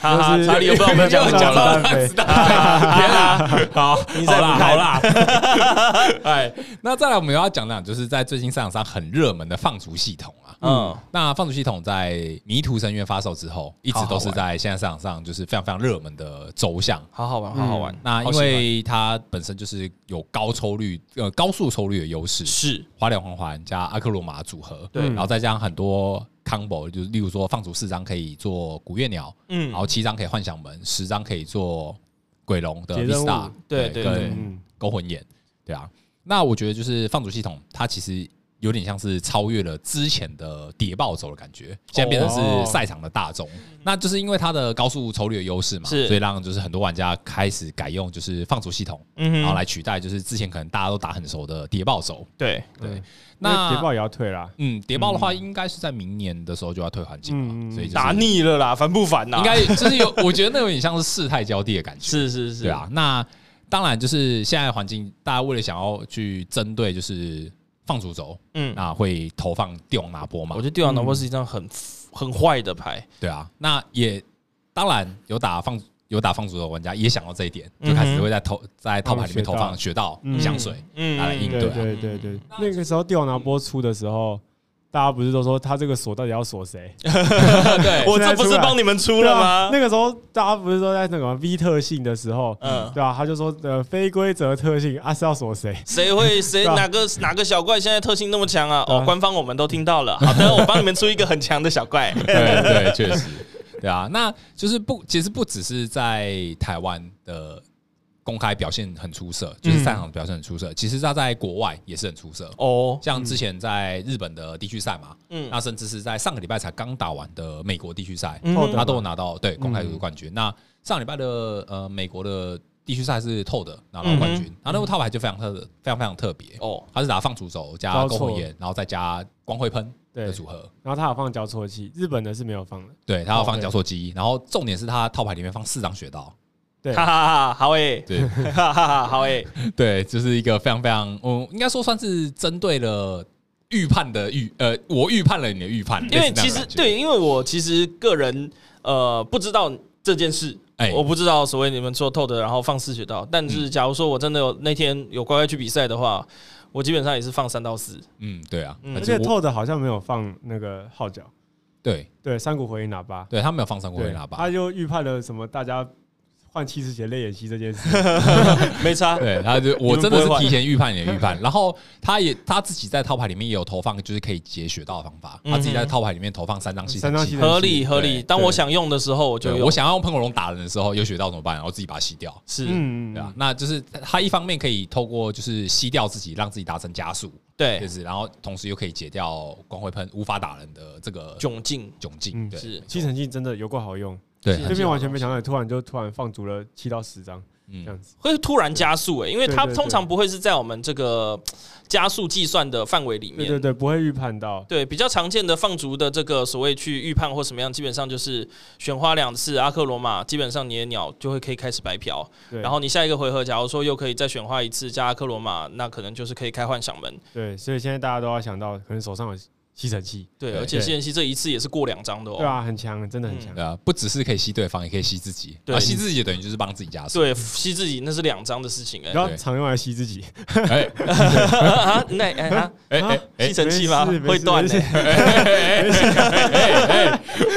哈哈，查理又不知道我们讲讲了。天啊，好，你再啦，好啦。哎，那再来我们要讲讲，就是在最近赛场上很热门的放逐系统啊。嗯，那放逐系统在迷途深渊发售之后，一直都是在现在市场上就是非常非常热门的走向。好好玩，好好玩。那因为它本身就是有高抽率，呃，高速抽率的优势。是。花脸环环加阿克罗马组合，对，然后再加上很多 combo，就是例如说放逐四张可以做古月鸟，嗯，然后七张可以幻想门，十张可以做鬼龙的 Vista，对对对，勾魂眼，对啊，那我觉得就是放逐系统，它其实。有点像是超越了之前的谍报走的感觉，现在变成是赛场的大宗，那就是因为它的高速抽率的优势嘛，所以让就是很多玩家开始改用就是放逐系统，然后来取代就是之前可能大家都打很熟的谍报走。对对，那谍报也要退啦。嗯，谍报的话应该是在明年的时候就要退环境了，所以打腻了啦，烦不烦呐？应该就是有，我觉得那有点像是世态交替的感觉。是是是，对啊。那当然就是现在的环境，大家为了想要去针对就是。放逐轴，嗯，那会投放帝王拿波嘛？我觉得帝王拿波是一张很很坏的牌，对啊。那也当然有打放有打放逐的玩家也想到这一点，就开始会在投在套牌里面投放雪道香水，嗯，来应对。对对对，那个时候帝王拿波出的时候。大家不是都说他这个锁到底要锁谁？对，我这不是帮你们出了吗？那个时候大家不是说在那个 V 特性的时候，嗯，对吧？他就说呃非规则特性啊是要锁谁？谁会 谁哪个哪个小怪现在特性那么强啊？哦，官方我们都听到了。好的，我帮你们出一个很强的小怪。对对，确实，对啊，那就是不，其实不只是在台湾的。公开表现很出色，就是赛场表现很出色。其实他在国外也是很出色。哦，像之前在日本的地区赛嘛，嗯，那甚至是在上个礼拜才刚打完的美国地区赛，他都有拿到对公开组冠军。那上礼拜的呃美国的地区赛是透的拿到冠军，然后那个套牌就非常特非常非常特别哦，他是打放逐轴加篝火焰，然后再加光辉喷的组合，然后他有放交错器，日本的是没有放的，对他有放交错机，然后重点是他套牌里面放四张雪道。对，哈哈哈，好诶，对，哈哈哈，好诶，对，就是一个非常非常，嗯，应该说算是针对了预判的预，呃，我预判了你的预判，因为其实对，因为我其实个人呃不知道这件事，哎，我不知道所谓你们说透的，然后放四血道，但是假如说我真的有那天有乖乖去比赛的话，我基本上也是放三到四，嗯，对啊，而且透的好像没有放那个号角，对。对，山谷回音喇叭，对他没有放山谷回音喇叭，他就预判了什么大家。换七十前泪眼戏这件事。没差，对，他就 我真的是提前预判你的预判，然后他也他自己在套牌里面也有投放，就是可以解雪道的方法，他自己在套牌里面投放三张系统器，合理合理。当我想用的时候，我就我想要用喷火龙打人的时候，有雪道怎么办？然后自己把它吸掉，是，对啊，那就是他一方面可以透过就是吸掉自己，让自己达成加速，对，就是然后同时又可以解掉光辉喷无法打人的这个窘境。窘境，对，是。吸尘器真的有够好用。对，这边完全没想到，突然就突然放逐了七到十张。嗯，这样子会突然加速诶、欸，因为它通常不会是在我们这个加速计算的范围里面，对对对，不会预判到。对，比较常见的放逐的这个所谓去预判或什么样，基本上就是选花两次阿克罗马，基本上你的鸟就会可以开始白嫖。对，然后你下一个回合，假如说又可以再选花一次加阿克罗马，那可能就是可以开幻想门。对，所以现在大家都要想到，可能手上有。吸尘器，对，而且吸尘器这一次也是过两张的哦。对啊，很强，真的很强。对啊，不只是可以吸对方，也可以吸自己。对，吸自己等于就是帮自己加速。对，吸自己那是两张的事情哎。然后常用来吸自己。哎，啊，那哎哎，吸尘器吗？会断的。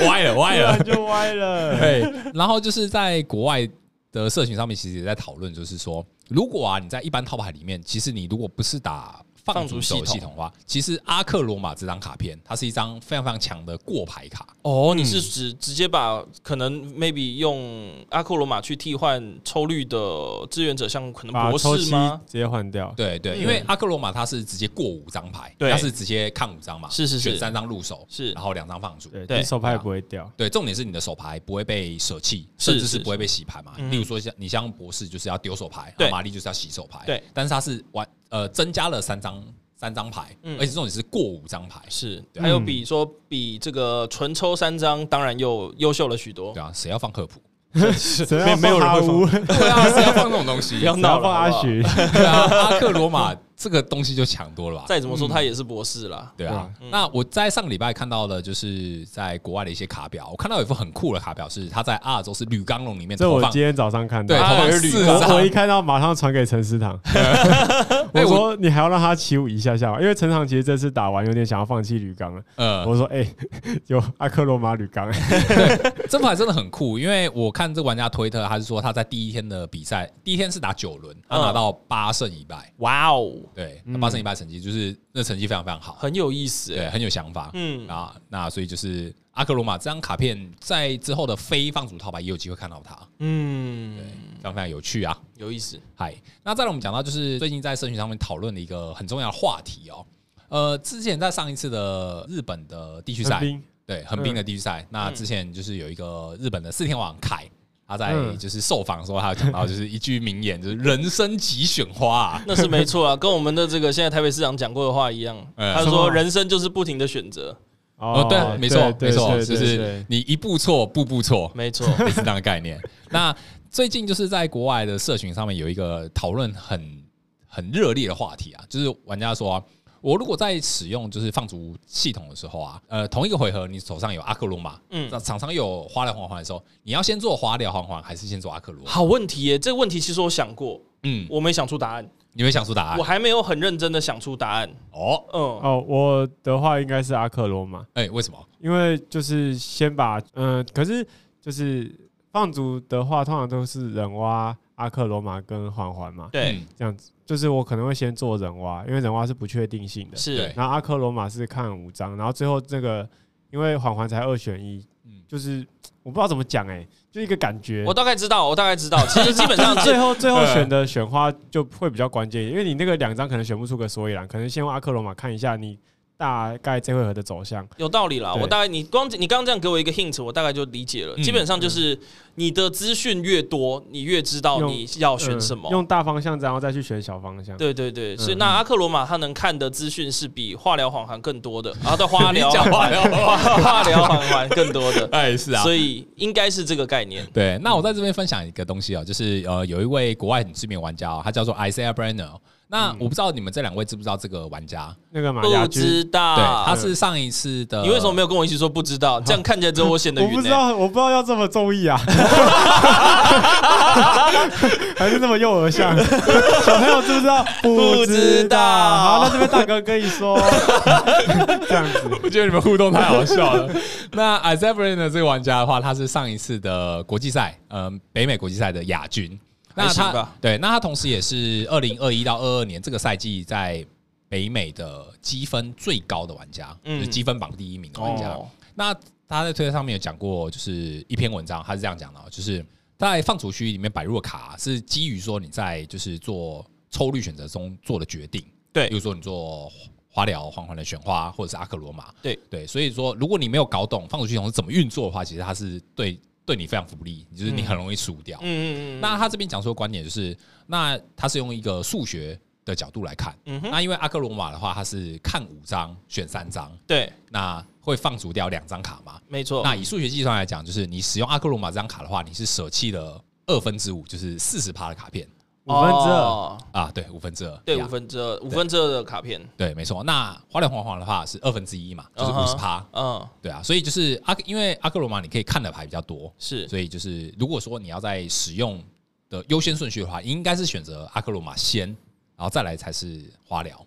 歪了，歪了，就歪了。对，然后就是在国外的社群上面，其实也在讨论，就是说，如果啊你在一般套牌里面，其实你如果不是打。放逐系统化，其实阿克罗马这张卡片，它是一张非常非常强的过牌卡。哦，你是指直接把可能 maybe 用阿克罗马去替换抽绿的志愿者，像可能博士吗？直接换掉。对对，因为阿克罗马它是直接过五张牌，它是直接看五张嘛，是是是，选三张入手，是，然后两张放逐，对，你手牌不会掉。对，重点是你的手牌不会被舍弃，甚至是不会被洗牌嘛。例如说像你像博士就是要丢手牌，对，玛丽就是要洗手牌，对，但是它是完呃增加了三张。三张牌，而且这种也是过五张牌，是还有比说比这个纯抽三张，当然又优秀了许多。对啊，谁要放科普？没没有人会放，对啊，谁要放这种东西？要拿放阿许，对啊，阿克罗马。这个东西就强多了吧？再怎么说，他也是博士啦。对啊。那我在上个礼拜看到的，就是在国外的一些卡表，我看到有一副很酷的卡表，是他在阿尔宙斯铝钢龙里面。这我今天早上看到。对，投四我一看到马上传给陈思堂。我说你还要让他起舞一下下吗？因为陈堂其实这次打完有点想要放弃铝钢了。嗯。我说哎，有阿克罗马铝钢。这牌真的很酷，因为我看这玩家推特，他是说他在第一天的比赛，第一天是打九轮，他拿到八胜一败。哇哦！对，八胜一败成绩就是那成绩非常非常好，很有意思，对，很有想法，嗯。啊，那所以就是阿克罗马这张卡片在之后的非放逐套牌也有机会看到它，嗯，对，非常非常有趣啊，有意思。嗨，那再来我们讲到就是最近在社群上面讨论的一个很重要的话题哦，呃，之前在上一次的日本的地区赛，对，横滨的地区赛，那之前就是有一个日本的四天王凯。他在就是受访的时候，他有讲到就是一句名言，就是“人生即选花”啊，那是没错啊，跟我们的这个现在台北市长讲过的话一样。他说：“人生就是不停的选择。”哦，对，没错，没错，就是你一步错，步步错，没错，是这样的概念。那最近就是在国外的社群上面有一个讨论很很热烈的话题啊，就是玩家说啊。我如果在使用就是放逐系统的时候啊，呃，同一个回合你手上有阿克罗马，嗯，那场上有花疗环环的时候，你要先做花疗环环，还是先做阿克罗？好问题耶，这个问题其实我想过，嗯，我没想出答案。你没想出答案？我还没有很认真的想出答案。哦，嗯，哦，我的话应该是阿克罗马。哎，为什么？因为就是先把，嗯、呃，可是就是放逐的话，通常都是人蛙、阿克罗马跟环环嘛，对，这样子。就是我可能会先做人蛙，因为人蛙是不确定性的，是。然后阿克罗马是看五张，然后最后这个因为环环才二选一，嗯就是我不知道怎么讲哎，就一个感觉。我大概知道，我大概知道，其实基本上 最后最后选的选花就会比较关键，因为你那个两张可能选不出个所以然，可能先用阿克罗马看一下你。大概这回合的走向有道理啦，我大概你光你刚刚这样给我一个 hint，我大概就理解了。基本上就是你的资讯越多，你越知道你要选什么。用大方向，然后再去选小方向。对对对，所以那阿克罗马他能看的资讯是比化疗缓环更多的，然 后对化疗化疗 化疗缓环更多的。哎，是啊，所以应该是这个概念。对，那我在这边分享一个东西啊，就是呃，有一位国外很知名玩家，他叫做 Isaiah Brenner。那我不知道你们这两位知不知道这个玩家？那个不知道，对，他是上一次的。你为什么没有跟我一起说不知道？这样看起来之后我显得 我不知道，我不知道要这么中意啊，还是这么幼儿像？小朋友知不知道？不知道。好，那这边大哥跟你说，这样子，我觉得你们互动太好笑了。那 Isaiah Brenner 这个玩家的话，他是上一次的国际赛，嗯，北美国际赛的亚军。那他对，那他同时也是二零二一到二二年这个赛季在北美的积分最高的玩家，嗯，就是积分榜第一名的玩家。哦、那他在推特上面有讲过，就是一篇文章，他是这样讲的，就是在放逐区里面摆入的卡是基于说你在就是做抽率选择中做的决定，对，比如说你做花疗缓缓的选花，或者是阿克罗马，对。对，所以说如果你没有搞懂放逐系统是怎么运作的话，其实它是对。对你非常不利，就是你很容易输掉。嗯嗯嗯。那他这边讲说的观点就是，那他是用一个数学的角度来看。嗯哼。那因为阿克罗马的话，他是看五张选三张。对。那会放逐掉两张卡嘛？没错。那以数学计算来讲，就是你使用阿克罗马这张卡的话，你是舍弃了二分之五，就是四十趴的卡片。五分之二啊，对，五分之二，对，五分之二，五分之二的卡片，对，没错。那花脸黄黄的话是二分之一嘛，就是五十趴，嗯，对啊。所以就是阿，因为阿克罗马你可以看的牌比较多，是，所以就是如果说你要在使用的优先顺序的话，应该是选择阿克罗马先，然后再来才是花疗。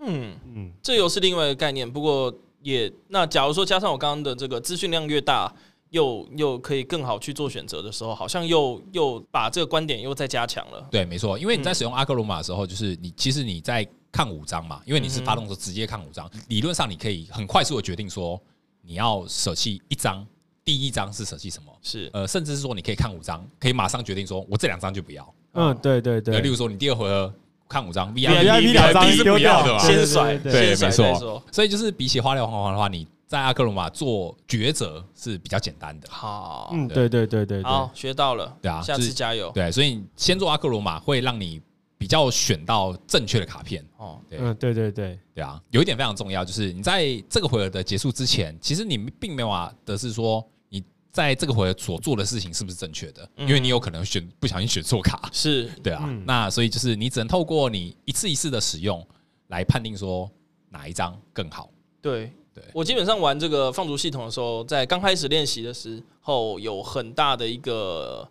嗯嗯，这又是另外一个概念。不过也，那假如说加上我刚刚的这个资讯量越大。又又可以更好去做选择的时候，好像又又把这个观点又再加强了。对，没错，因为你在使用阿克罗马的时候，就是你其实你在看五张嘛，因为你是发动的时候直接看五张，理论上你可以很快速的决定说你要舍弃一张，第一张是舍弃什么？是呃，甚至是说你可以看五张，可以马上决定说我这两张就不要。嗯，对对对。例如说你第二回合看五张 VIP 两张是不要的嘛，先甩，对，没错。所以就是比起花里黄黄的话，你。在阿克罗马做抉择是比较简单的。好，嗯，对对对对，好，学到了，对啊，下次加油。对，所以你先做阿克罗马会让你比较选到正确的卡片。哦，嗯，对对对，对啊，有一点非常重要，就是你在这个回合的结束之前，其实你并没有啊的是说你在这个回合所做的事情是不是正确的，因为你有可能选不小心选错卡。是，对啊，那所以就是你只能透过你一次一次的使用来判定说哪一张更好。对。对。我基本上玩这个放逐系统的时候，在刚开始练习的时候，有很大的一个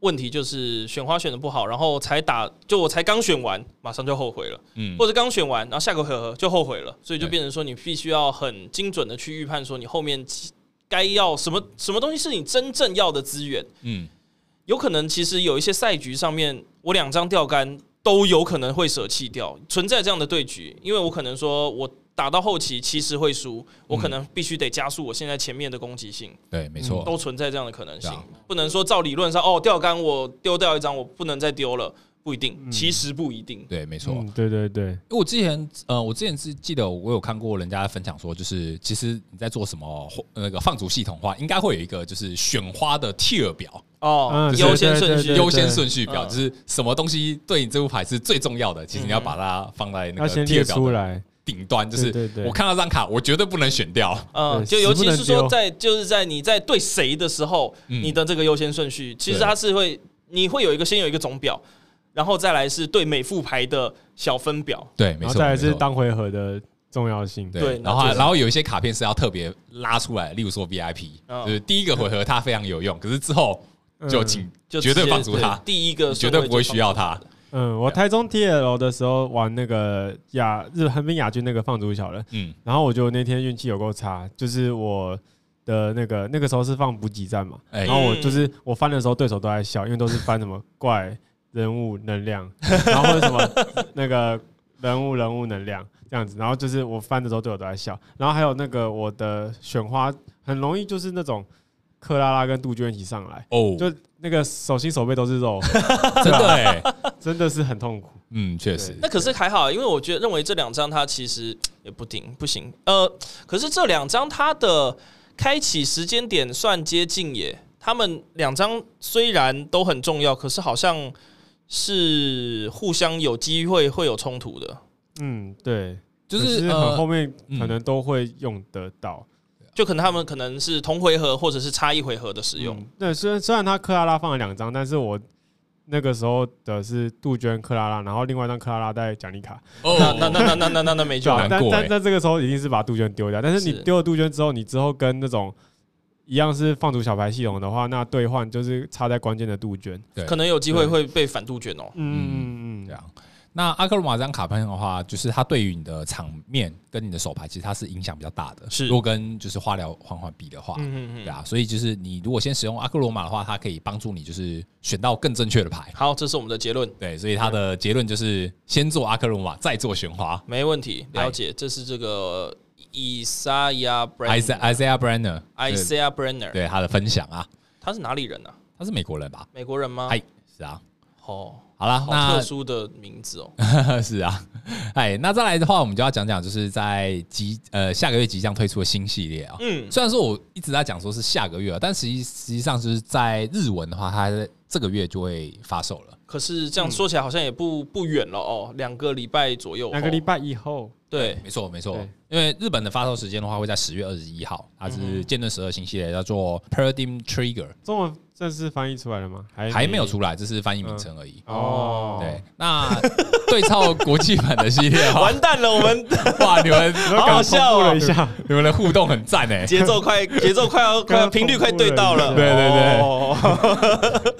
问题，就是选花选的不好，然后才打，就我才刚选完，马上就后悔了，嗯，或者刚选完，然后下个回合就后悔了，所以就变成说，你必须要很精准的去预判，说你后面该要什么什么东西是你真正要的资源，嗯，有可能其实有一些赛局上面，我两张钓竿都有可能会舍弃掉，存在这样的对局，因为我可能说我。打到后期其实会输，我可能必须得加速我现在前面的攻击性。对，没错，都存在这样的可能性。不能说照理论上，哦，钓竿我丢掉一张，我不能再丢了，不一定。其实不一定。对，没错。对对对。因为我之前，呃，我之前是记得我有看过人家分享说，就是其实你在做什么那个放逐系统的话，应该会有一个就是选花的 tier 表哦，优先顺序，优先顺序表，就是什么东西对你这副牌是最重要的，其实你要把它放在那个 tier 表出来。顶端就是我看到这张卡，我绝对不能选掉。嗯，就尤其是说在就是在你在对谁的时候，你的这个优先顺序，其实它是会你会有一个先有一个总表，然后再来是对每副牌的小分表。对，没错。再来是当回合的重要性。对，然后然后有一些卡片是要特别拉出来，例如说 VIP，就是第一个回合它非常有用，可是之后就请绝对放逐它，第一个绝对不会需要它。嗯，我台中 TL 的时候玩那个亚日横滨亚军那个放逐小人，嗯，然后我就那天运气有够差，就是我的那个那个时候是放补给站嘛，然后我就是我翻的时候对手都在笑，因为都是翻什么怪人物能量，然后或者什么那个人物人物能量这样子，然后就是我翻的时候对手都在笑，然后还有那个我的选花很容易就是那种克拉拉跟杜鹃一起上来哦，就。那个手心手背都是肉，真的哎，真的是很痛苦。嗯，确实。那可是还好，因为我觉得认为这两张它其实也不顶不行。呃，可是这两张它的开启时间点算接近耶。他们两张虽然都很重要，可是好像是互相有机会会有冲突的。嗯，对，就是很后面可能都会用得到。就可能他们可能是同回合或者是差一回合的使用。对，虽然虽然他克拉拉放了两张，但是我那个时候的是杜鹃克拉拉，然后另外一张克拉拉带奖励卡。哦，那那那那那那那没救了。但但在这个时候一定是把杜鹃丢掉。但是你丢了杜鹃之后，你之后跟那种一样是放逐小牌系统的话，那兑换就是插在关键的杜鹃，对，可能有机会会被反杜鹃哦。嗯嗯嗯，这样。那阿克鲁马这张卡片的话，就是它对于你的场面跟你的手牌，其实它是影响比较大的。是，如果跟就是花疗缓缓比的话，嗯嗯嗯，对啊，所以就是你如果先使用阿克罗马的话，它可以帮助你就是选到更正确的牌。好，这是我们的结论。对，所以它的结论就是先做阿克罗马，再做玄花。没问题，了解。这是这个 Isaiah Isaiah Brenner，Isaiah Brenner，对他的分享啊。他是哪里人呢？他是美国人吧？美国人吗？哎，是啊。哦，好了，那特殊的名字哦，是啊，哎，那再来的话，我们就要讲讲，就是在即呃下个月即将推出的新系列啊。嗯，虽然说我一直在讲说是下个月啊，但实际实际上就是在日文的话，它这个月就会发售了。可是这样说起来，好像也不不远了哦，两个礼拜左右，两个礼拜以后。对，没错没错，因为日本的发售时间的话会在十月二十一号，它是《剑盾十二》新系列，叫做 Paradigm Trigger。中文正式翻译出来了吗？还还没有出来，这是翻译名称而已。哦，对，那对照国际版的系列，完蛋了，我们 哇，你们好好笑了一下，你们的互动很赞哎，节奏快，节奏快要 快要频率快对到了，对对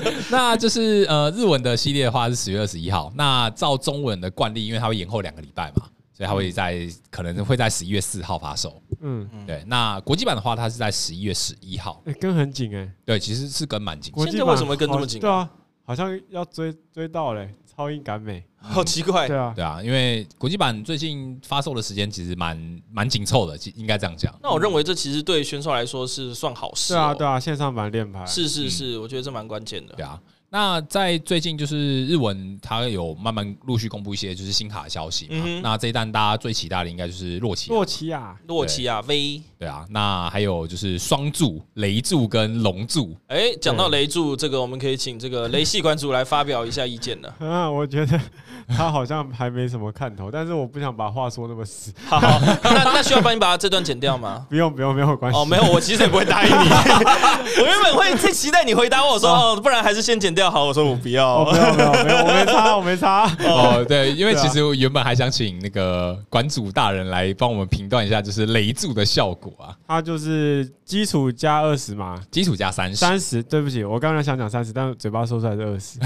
对。那就是呃，日文的系列的话是十月二十一号，那照中文的惯例，因为它会延后两个礼拜嘛。所以它会在可能会在十一月四号发售，嗯，对。那国际版的话，它是在十一月十一号，欸，跟很紧哎，对，其实是跟蛮紧。现在为什么会跟这么紧？对啊，好像要追追到嘞，超英赶美，好奇怪。对啊，对啊，因为国际版最近发售的时间其实蛮蛮紧凑的，应该这样讲。那我认为这其实对选手来说是算好事。对啊，对啊，线上版练牌，是是是，我觉得这蛮关键的。对啊。那在最近就是日文，它有慢慢陆续公布一些就是新卡的消息嘛。那这一弹大家最期待的应该就是洛奇，洛奇亚，洛奇亚 V。对啊，那还有就是双柱、雷柱跟龙柱。哎，讲到雷柱这个，我们可以请这个雷系馆主来发表一下意见了。啊，我觉得他好像还没什么看头，但是我不想把话说那么死。好，好，那那需要帮你把这段剪掉吗？不用，不用，没有关系。哦，没有，我其实也不会答应你。我原本会最期待你回答我说，哦，不然还是先剪掉好。我说我不要，没有，没有，没有，我没差，我没差。哦，对，因为其实我原本还想请那个馆主大人来帮我们评断一下，就是雷柱的效果啊。他就是基础加二十嘛，基础加三十，三十。对不起，我刚才想讲三十，但嘴巴说出来是二十。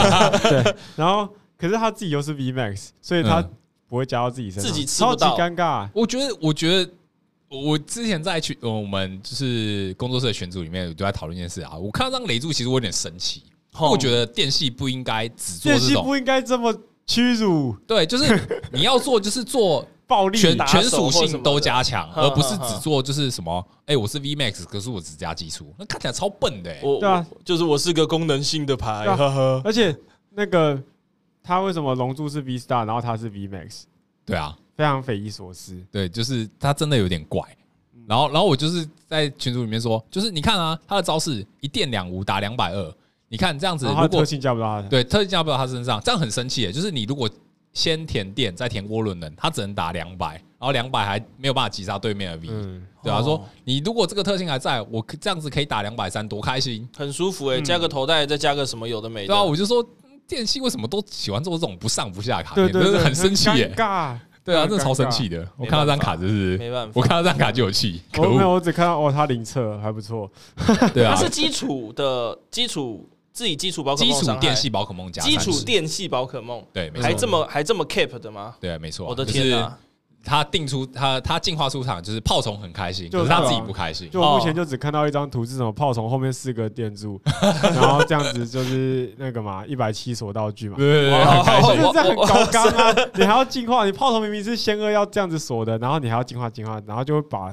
对，然后可是他自己又是 V Max，所以他不会加到自己身上，自己超级尴尬。我觉得，我觉得。我之前在群，我们就是工作室的群组里面，都在讨论一件事啊。我看到这张雷柱，其实我有点生气，我觉得电系不应该只做这种，电系不应该这么屈辱。对，就是你要做，就是做 暴力，全全属性都加强，而不是只做就是什么。哎，我是 V Max，可是我只加基础，那看起来超笨的。对啊，就是我是个功能性的牌，呵呵。而且那个他为什么龙珠是 V Star，然后他是 V Max？对啊。非常匪夷所思，对，就是他真的有点怪。然后，然后我就是在群组里面说，就是你看啊，他的招式一电两无打两百二，你看这样子，如果特性加不到他，对，特性加不到他身上，这样很生气耶。就是你如果先填电再填涡轮能，他只能打两百，然后两百还没有办法击杀对面的 V，对啊，说你如果这个特性还在，我这样子可以打两百三，多开心，很舒服哎，加个头带，再加个什么有的没的，对啊，我就说电器为什么都喜欢做这种不上不下卡，对对对，很生气耶。对啊，真的超生气的。我看到这张卡就是没办法，我看到这张卡就有气。我没有，我只看到哦，他零测还不错。对啊，它是基础的基础自己基础宝可梦，基础电系宝可梦加基础电系宝可梦，对，还这么还这么 keep 的吗？对，没错。我的天哪！他定出他他进化出场就是炮虫很开心，就是他自己不开心。就目前就只看到一张图，是什么炮虫后面四个电柱，然后 这样子就是那个嘛一百七锁道具嘛，对对对，很开心，这样很高刚啊！你还要进化，你炮虫明明是仙二要这样子锁的，然后你还要进化进化，然后就会把。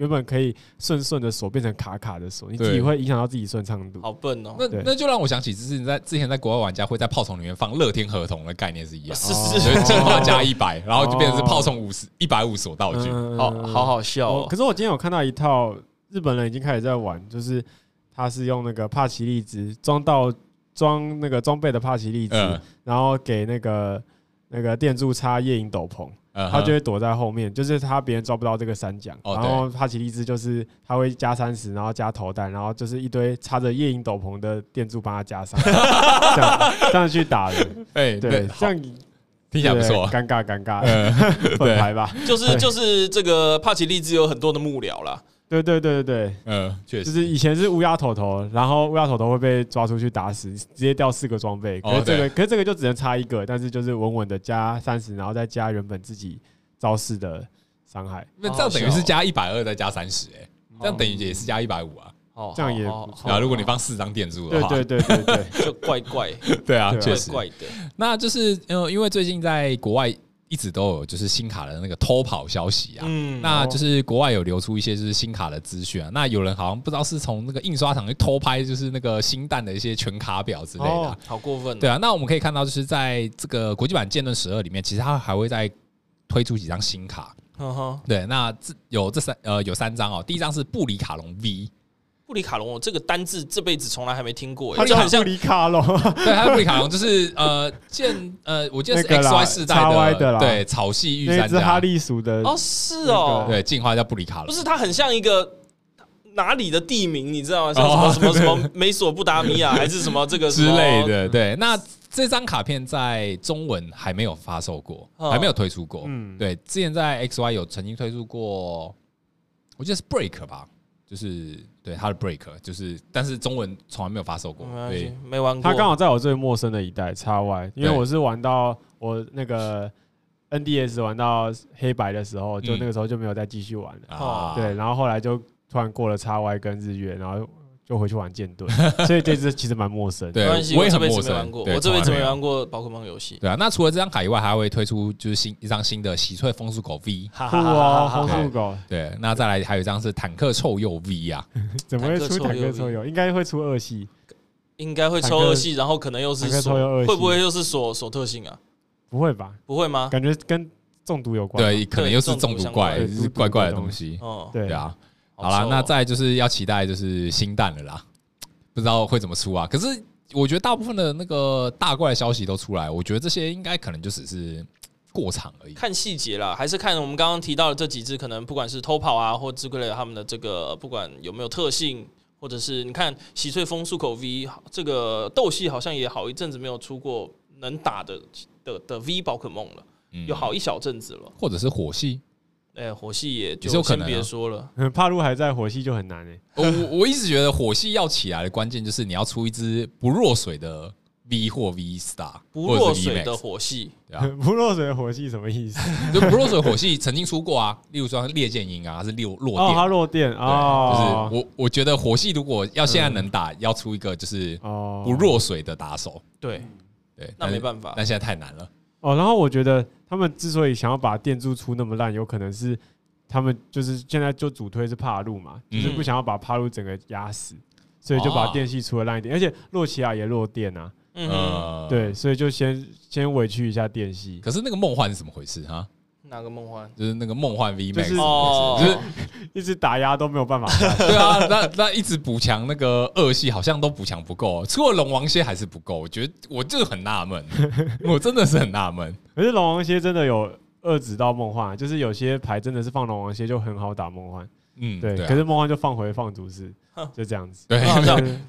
原本可以顺顺的锁变成卡卡的锁，你自己会影响到自己顺畅度。好笨哦！那那就让我想起，就是你在之前在国外玩家会在炮筒里面放乐天合同的概念是一样，是是是，进化加一百，然后就变成是炮筒五十一百五锁道具，好好好笑哦。可是我今天有看到一套日本人已经开始在玩，就是他是用那个帕奇利兹装到装那个装备的帕奇利兹，然后给那个那个电柱插夜影斗篷。他就会躲在后面，就是他别人抓不到这个三奖，然后帕奇利兹就是他会加三十，然后加头弹，然后就是一堆插着夜影斗篷的电柱帮他加上，这样这样去打的，哎，对，这样听起来不错，尴尬尴尬，本牌 吧，就是就是这个帕奇利兹有很多的幕僚啦。对对对对对，嗯，确实，就是以前是乌鸦头头，然后乌鸦头头会被抓出去打死，直接掉四个装备。可是这个，可是这个就只能差一个，但是就是稳稳的加三十，然后再加原本自己招式的伤害。那这样等于是加一百二再加三十，哎，这样等于也是加一百五啊。哦，这样也不错啊。如果你放四张电柱的话，对对对对对，就怪怪。对啊，确实怪的。那就是因为因为最近在国外。一直都有就是新卡的那个偷跑消息啊，嗯，那就是国外有流出一些就是新卡的资讯啊，那有人好像不知道是从那个印刷厂去偷拍，就是那个新蛋的一些全卡表之类的，哦，好过分，对啊，那我们可以看到就是在这个国际版剑盾十二里面，其实它还会再推出几张新卡，对，那这有这三呃有三张哦，第一张是布里卡隆 V。布里卡龙，我这个单字这辈子从来还没听过，它就很像布里卡龙，对，它布里卡龙就是呃剑呃，我记得是 X Y 世代的，的对草系御三家，哈利鼠的哦，是哦，对，进化叫布里卡龙，不是它很像一个哪里的地名，你知道吗？像什么什么什么美索不达米亚 还是什么这个之类的，对。那这张卡片在中文还没有发售过，还没有推出过，嗯，对。之前在 X Y 有曾经推出过，我记得是 Break 吧。就是对他的 break，就是但是中文从来没有发售过，对，没玩过。他刚好在我最陌生的一代 X Y，因为我是玩到我那个 N D S 玩到黑白的时候，就那个时候就没有再继续玩了。嗯、对，然后后来就突然过了 X Y 跟日月，然后。就回去玩剑盾，所以这支其实蛮陌生。对，我也很陌生。我这辈子没玩过宝可梦游戏。对啊，那除了这张卡以外，还会推出就是新一张新的喜翠风速狗 V。酷哦，风速狗。对，那再来还有一张是坦克臭鼬 V 啊。怎么会出坦克臭鼬？应该会出二系，应该会抽二系，然后可能又是锁，会不会又是锁锁特性啊？不会吧？不会吗？感觉跟中毒有关。对，可能又是中毒怪，是怪怪的东西。哦，对啊。好了，那再就是要期待就是新蛋了啦，不知道会怎么出啊？可是我觉得大部分的那个大怪的消息都出来，我觉得这些应该可能就只是过场而已。看细节啦，还是看我们刚刚提到的这几只，可能不管是偷跑啊，或之类的，他们的这个不管有没有特性，或者是你看喜翠风速口 V 这个斗系好像也好一阵子没有出过能打的的的 V 宝可梦了，有好一小阵子了，或者是火系。哎、欸，火系也就先别说了，帕路还在，火系就很难哎、欸。我我一直觉得火系要起来的关键就是你要出一支不落水的 V 或 V Star，不落水的火系，对啊，不落水的火系什么意思？就不落水火系曾经出过啊，例如说烈剑鹰啊，还是六落电，它落电啊。就是我我觉得火系如果要现在能打，要出一个就是不落水的打手，对对，那没办法，但现在太难了。哦，然后我觉得他们之所以想要把电柱出那么烂，有可能是他们就是现在就主推是帕路嘛，就是不想要把帕路整个压死，所以就把电系出的烂一点，而且洛奇亚也落电啊，嗯，对，所以就先先委屈一下电系。可是那个梦幻是怎么回事哈？哪个梦幻？就是那个梦幻 V Max，就是一直打压都没有办法。对啊，那那一直补强那个二系好像都补强不够，除了龙王蝎还是不够。我觉得我就很纳闷，我真的是很纳闷。可是龙王蝎真的有二指到梦幻，就是有些牌真的是放龙王蝎就很好打梦幻。嗯，对。可是梦幻就放回放逐式。就这样子，对，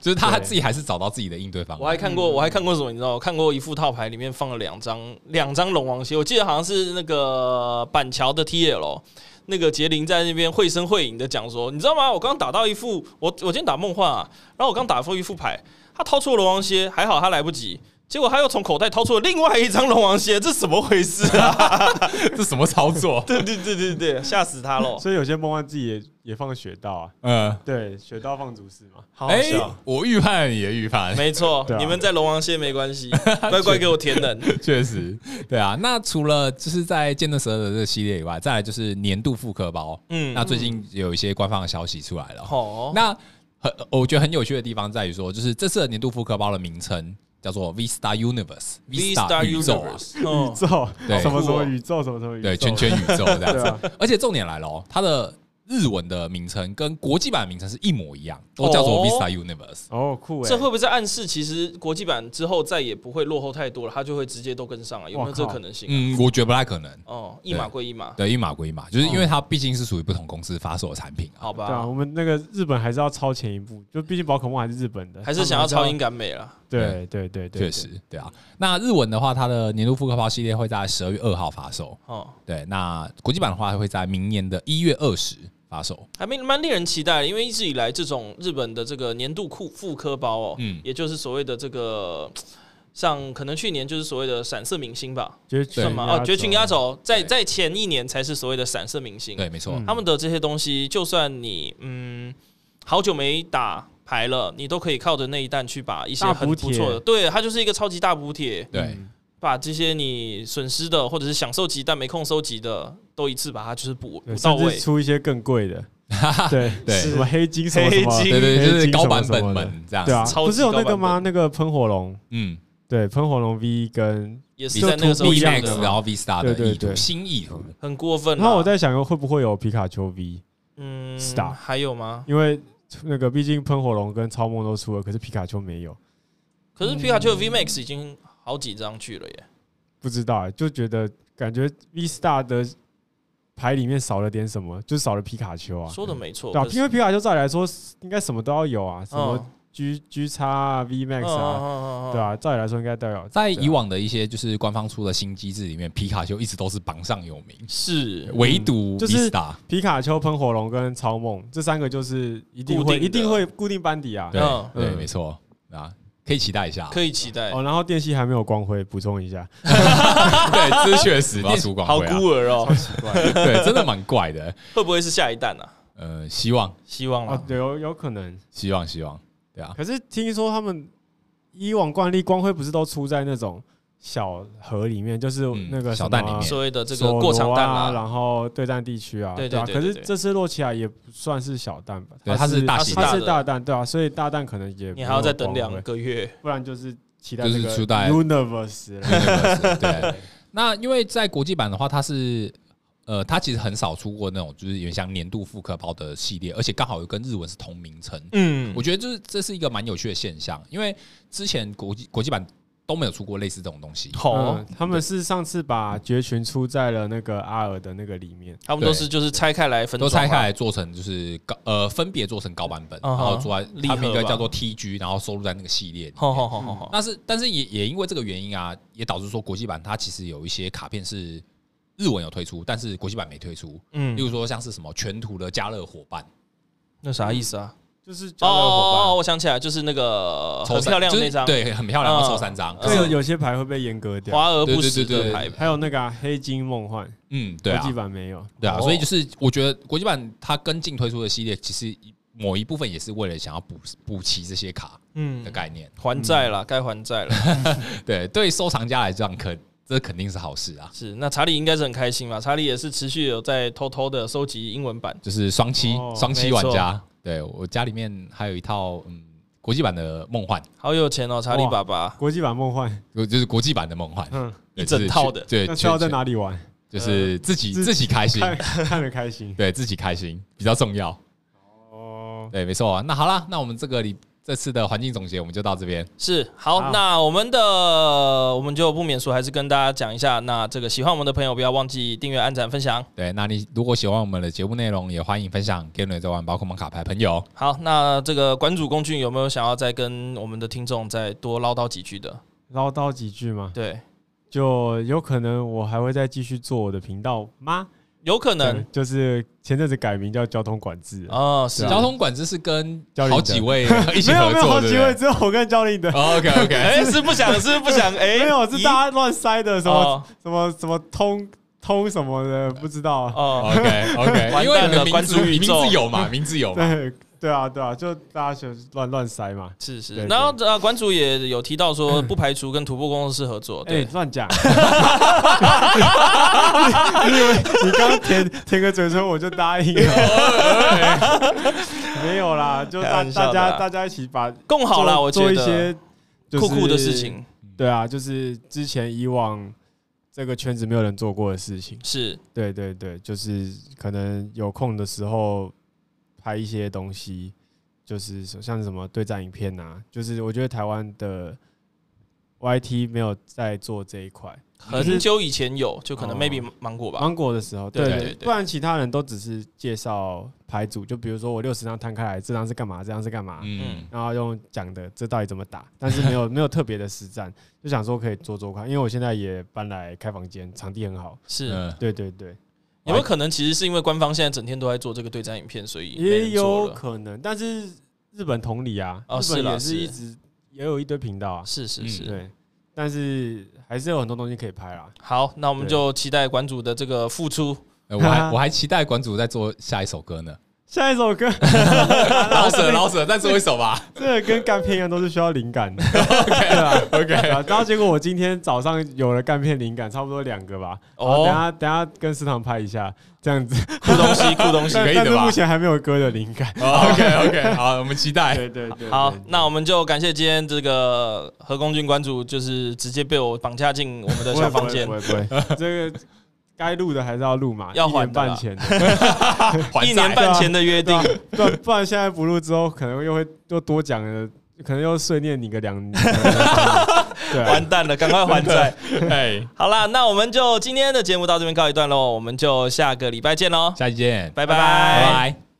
就是他自己还是找到自己的应对方法。我还看过，我还看过什么？你知道，我看过一副套牌里面放了两张两张龙王蝎，我记得好像是那个板桥的 TL，那个杰林在那边绘声绘影的讲说，你知道吗？我刚打到一副，我我今天打梦幻啊，然后我刚打出一副牌，他掏出了龙王蝎，还好他来不及。结果他又从口袋掏出了另外一张龙王蝎，这怎么回事啊？这什么操作？对对对对对，吓死他了！所以有些梦幻自己也也放雪道啊。嗯，对，雪道放主式嘛。好，好笑。我预判也预判，没错。你们在龙王蟹没关系，乖乖给我填人。确实，对啊。那除了就是在剑盾十二的这个系列以外，再来就是年度复刻包。嗯，那最近有一些官方的消息出来了。哦，那很我觉得很有趣的地方在于说，就是这次的年度复刻包的名称。叫做 V Star Universe，V Star 宇宙啊，宇宙，对，什么什么宇宙，什么什么宇宙，对，圈圈宇宙这样子。而且重点来了哦，它的。日文的名称跟国际版的名称是一模一样，都叫做 Vista Universe。哦，酷！这会不会在暗示，其实国际版之后再也不会落后太多了，它就会直接都跟上了？有没有这个可能性？嗯，我觉得不太可能。哦，一码归一码，对，一码归一码，就是因为它毕竟是属于不同公司发售的产品。好吧，对啊，我们那个日本还是要超前一步，就毕竟宝可梦还是日本的，还是想要超英赶美了。对对对对，确实，对啊。那日文的话，它的年度复刻包系列会在十二月二号发售。哦，对，那国际版的话会在明年的一月二十。发售还蛮蛮令人期待的，因为一直以来这种日本的这个年度库复刻包哦，嗯，也就是所谓的这个，像可能去年就是所谓的闪色明星吧，算吗？哦，绝群压轴，在在前一年才是所谓的闪色明星，对，没错，他们的这些东西，就算你嗯好久没打牌了，你都可以靠着那一弹去把一些很不错的，对，它就是一个超级大补贴，对。把这些你损失的，或者是想收集但没空收集的，都一次把它就是补补到位，出一些更贵的。对 对，什么黑金什么什么，黑金对对，就是高版本本这样。对啊，不是有那个吗？那个喷火龙，嗯，对，喷火龙 V 跟也是在那个时候 V Max 然后 V Star 的意图，新意图。很过分。然后我在想，会不会有皮卡丘 V？嗯，Star。还有吗？因为那个毕竟喷火龙跟超梦都出了，可是皮卡丘没有。可是皮卡丘 V Max 已经好几张去了耶。不知道，就觉得感觉 V Star 的牌里面少了点什么，就少了皮卡丘啊。说的没错，对啊，因为皮卡丘照理来说应该什么都要有啊，什么 G G 叉啊 V Max 啊，对啊，照理来说应该都有。在以往的一些就是官方出的新机制里面，皮卡丘一直都是榜上有名，是唯独就是 Star 皮卡丘、喷火龙跟超梦这三个就是一定会一定会固定班底啊。对对，没错啊。可以期待一下，可以期待哦。然后电系还没有光辉，补充一下。对，这确实要出光辉，好孤儿哦，超奇怪。对，真的蛮怪的。会不会是下一弹呢？呃，希望，希望啊，有有可能，希望，希望。对啊。可是听说他们以往惯例，光辉不是都出在那种。小盒里面就是那个小蛋里面，所谓的这个过场蛋啊，然后对战地区啊，对对。可是这次洛奇亚也不算是小蛋吧？对，它是大，它是大蛋，对啊，所以大蛋可能也你还要再等两个月，不然就是期待这个 Universe。对，那因为在国际版的话，它是呃，它其实很少出过那种就是有点像年度复刻包的系列，而且刚好又跟日文是同名称。嗯，我觉得就是这是一个蛮有趣的现象，因为之前国际国际版。都没有出过类似这种东西。哦，他们是上次把绝群出在了那个阿尔的那个里面，他们都是就是拆开来分，都拆开来做成就是高呃分别做成高版本，然后做在他们应该叫做 TG，然后收录在那个系列。好好好好好。但是但是也也因为这个原因啊，也导致说国际版它其实有一些卡片是日文有推出，但是国际版没推出。嗯，例如说像是什么全图的加热伙伴，那啥意思啊？就是哦哦，我想起来，就是那个很漂亮的那张，对，很漂亮，抽三张。这个有些牌会被阉割掉，华而不实的牌。还有那个黑金梦幻，嗯，对啊，国际版没有，对啊，所以就是我觉得国际版它跟进推出的系列，其实某一部分也是为了想要补补齐这些卡，嗯。的概念，还债了，该还债了。对，对收藏家来讲，可这肯定是好事啊。是，那查理应该是很开心吧？查理也是持续有在偷偷的收集英文版，就是双七双七玩家。对，我家里面还有一套嗯国际版的梦幻，好有钱哦，查理爸爸。国际版梦幻，就是国际版的梦幻，嗯，一整套的。对，那需要在哪里玩？就是自己自己开心，看着开心，对自己开心比较重要。哦，对，没错啊。那好啦，那我们这个里。这次的环境总结我们就到这边。是好，好，那我们的我们就不免说，还是跟大家讲一下。那这个喜欢我们的朋友，不要忘记订阅、按赞、分享。对，那你如果喜欢我们的节目内容，也欢迎分享给你在玩宝可梦卡牌朋友。好，那这个馆主公俊有没有想要再跟我们的听众再多唠叨几句的？唠叨几句吗？对，就有可能我还会再继续做我的频道吗？有可能。就是前阵子改名叫交通管制哦，是。交通管制是跟好几位 一起合作，没有没有好几位，只有我跟教练的。OK OK，哎，是不想，是不想，哎，没有，是大家乱塞的，什么什么什么通通什么的，不知道。哦，OK OK，因为你的名字名字有嘛，名字有嘛。对啊，对啊，就大家就乱乱塞嘛。是是，然后呃，馆主也有提到说，不排除跟徒步工作室合作。哎，乱讲！你以为你刚填填个嘴唇我就答应了？没有啦，就大大家大家一起把共好了，我做一些酷酷的事情。对啊，就是之前以往这个圈子没有人做过的事情。是，对对对，就是可能有空的时候。拍一些东西，就是像什么对战影片啊，就是我觉得台湾的 YT 没有在做这一块，很久以前有，就可能 maybe 芒果吧，芒果的时候，对对对，不然其他人都只是介绍牌组，就比如说我六十张摊开来，这张是干嘛，这张是干嘛，嗯，然后用讲的这到底怎么打，但是没有 没有特别的实战，就想说可以做做看，因为我现在也搬来开房间，场地很好，是，对对对。有没有可能，其实是因为官方现在整天都在做这个对战影片，所以也有可能。但是日本同理啊，日本也是一直也有一堆频道啊，是是是，对。但是还是有很多东西可以拍啦。好，那我们就期待馆主的这个付出。我还 我还期待馆主在做下一首歌呢。下一首歌，老舍 老舍，再说一首吧。这个跟干片一样，都是需要灵感的。OK 啊，OK 啊。然后结果我今天早上有了干片灵感，差不多两个吧。哦，等下等下跟食堂拍一下，这样子。酷东西，酷东西，可以的吧？但是目前还没有歌的灵感。OK OK，好，我们期待。对对对。好，那我们就感谢今天这个何公俊关主，就是直接被我绑架进我们的小房间。不会不会，这个。该录的还是要录嘛，要还一年半前的，一年半前的约定，不不然现在不录之后，可能又会又多讲了，可能又碎念你个两年，对，完蛋了，赶快还债。哎，好啦，那我们就今天的节目到这边告一段落，我们就下个礼拜见喽，下期见，拜拜。拜拜。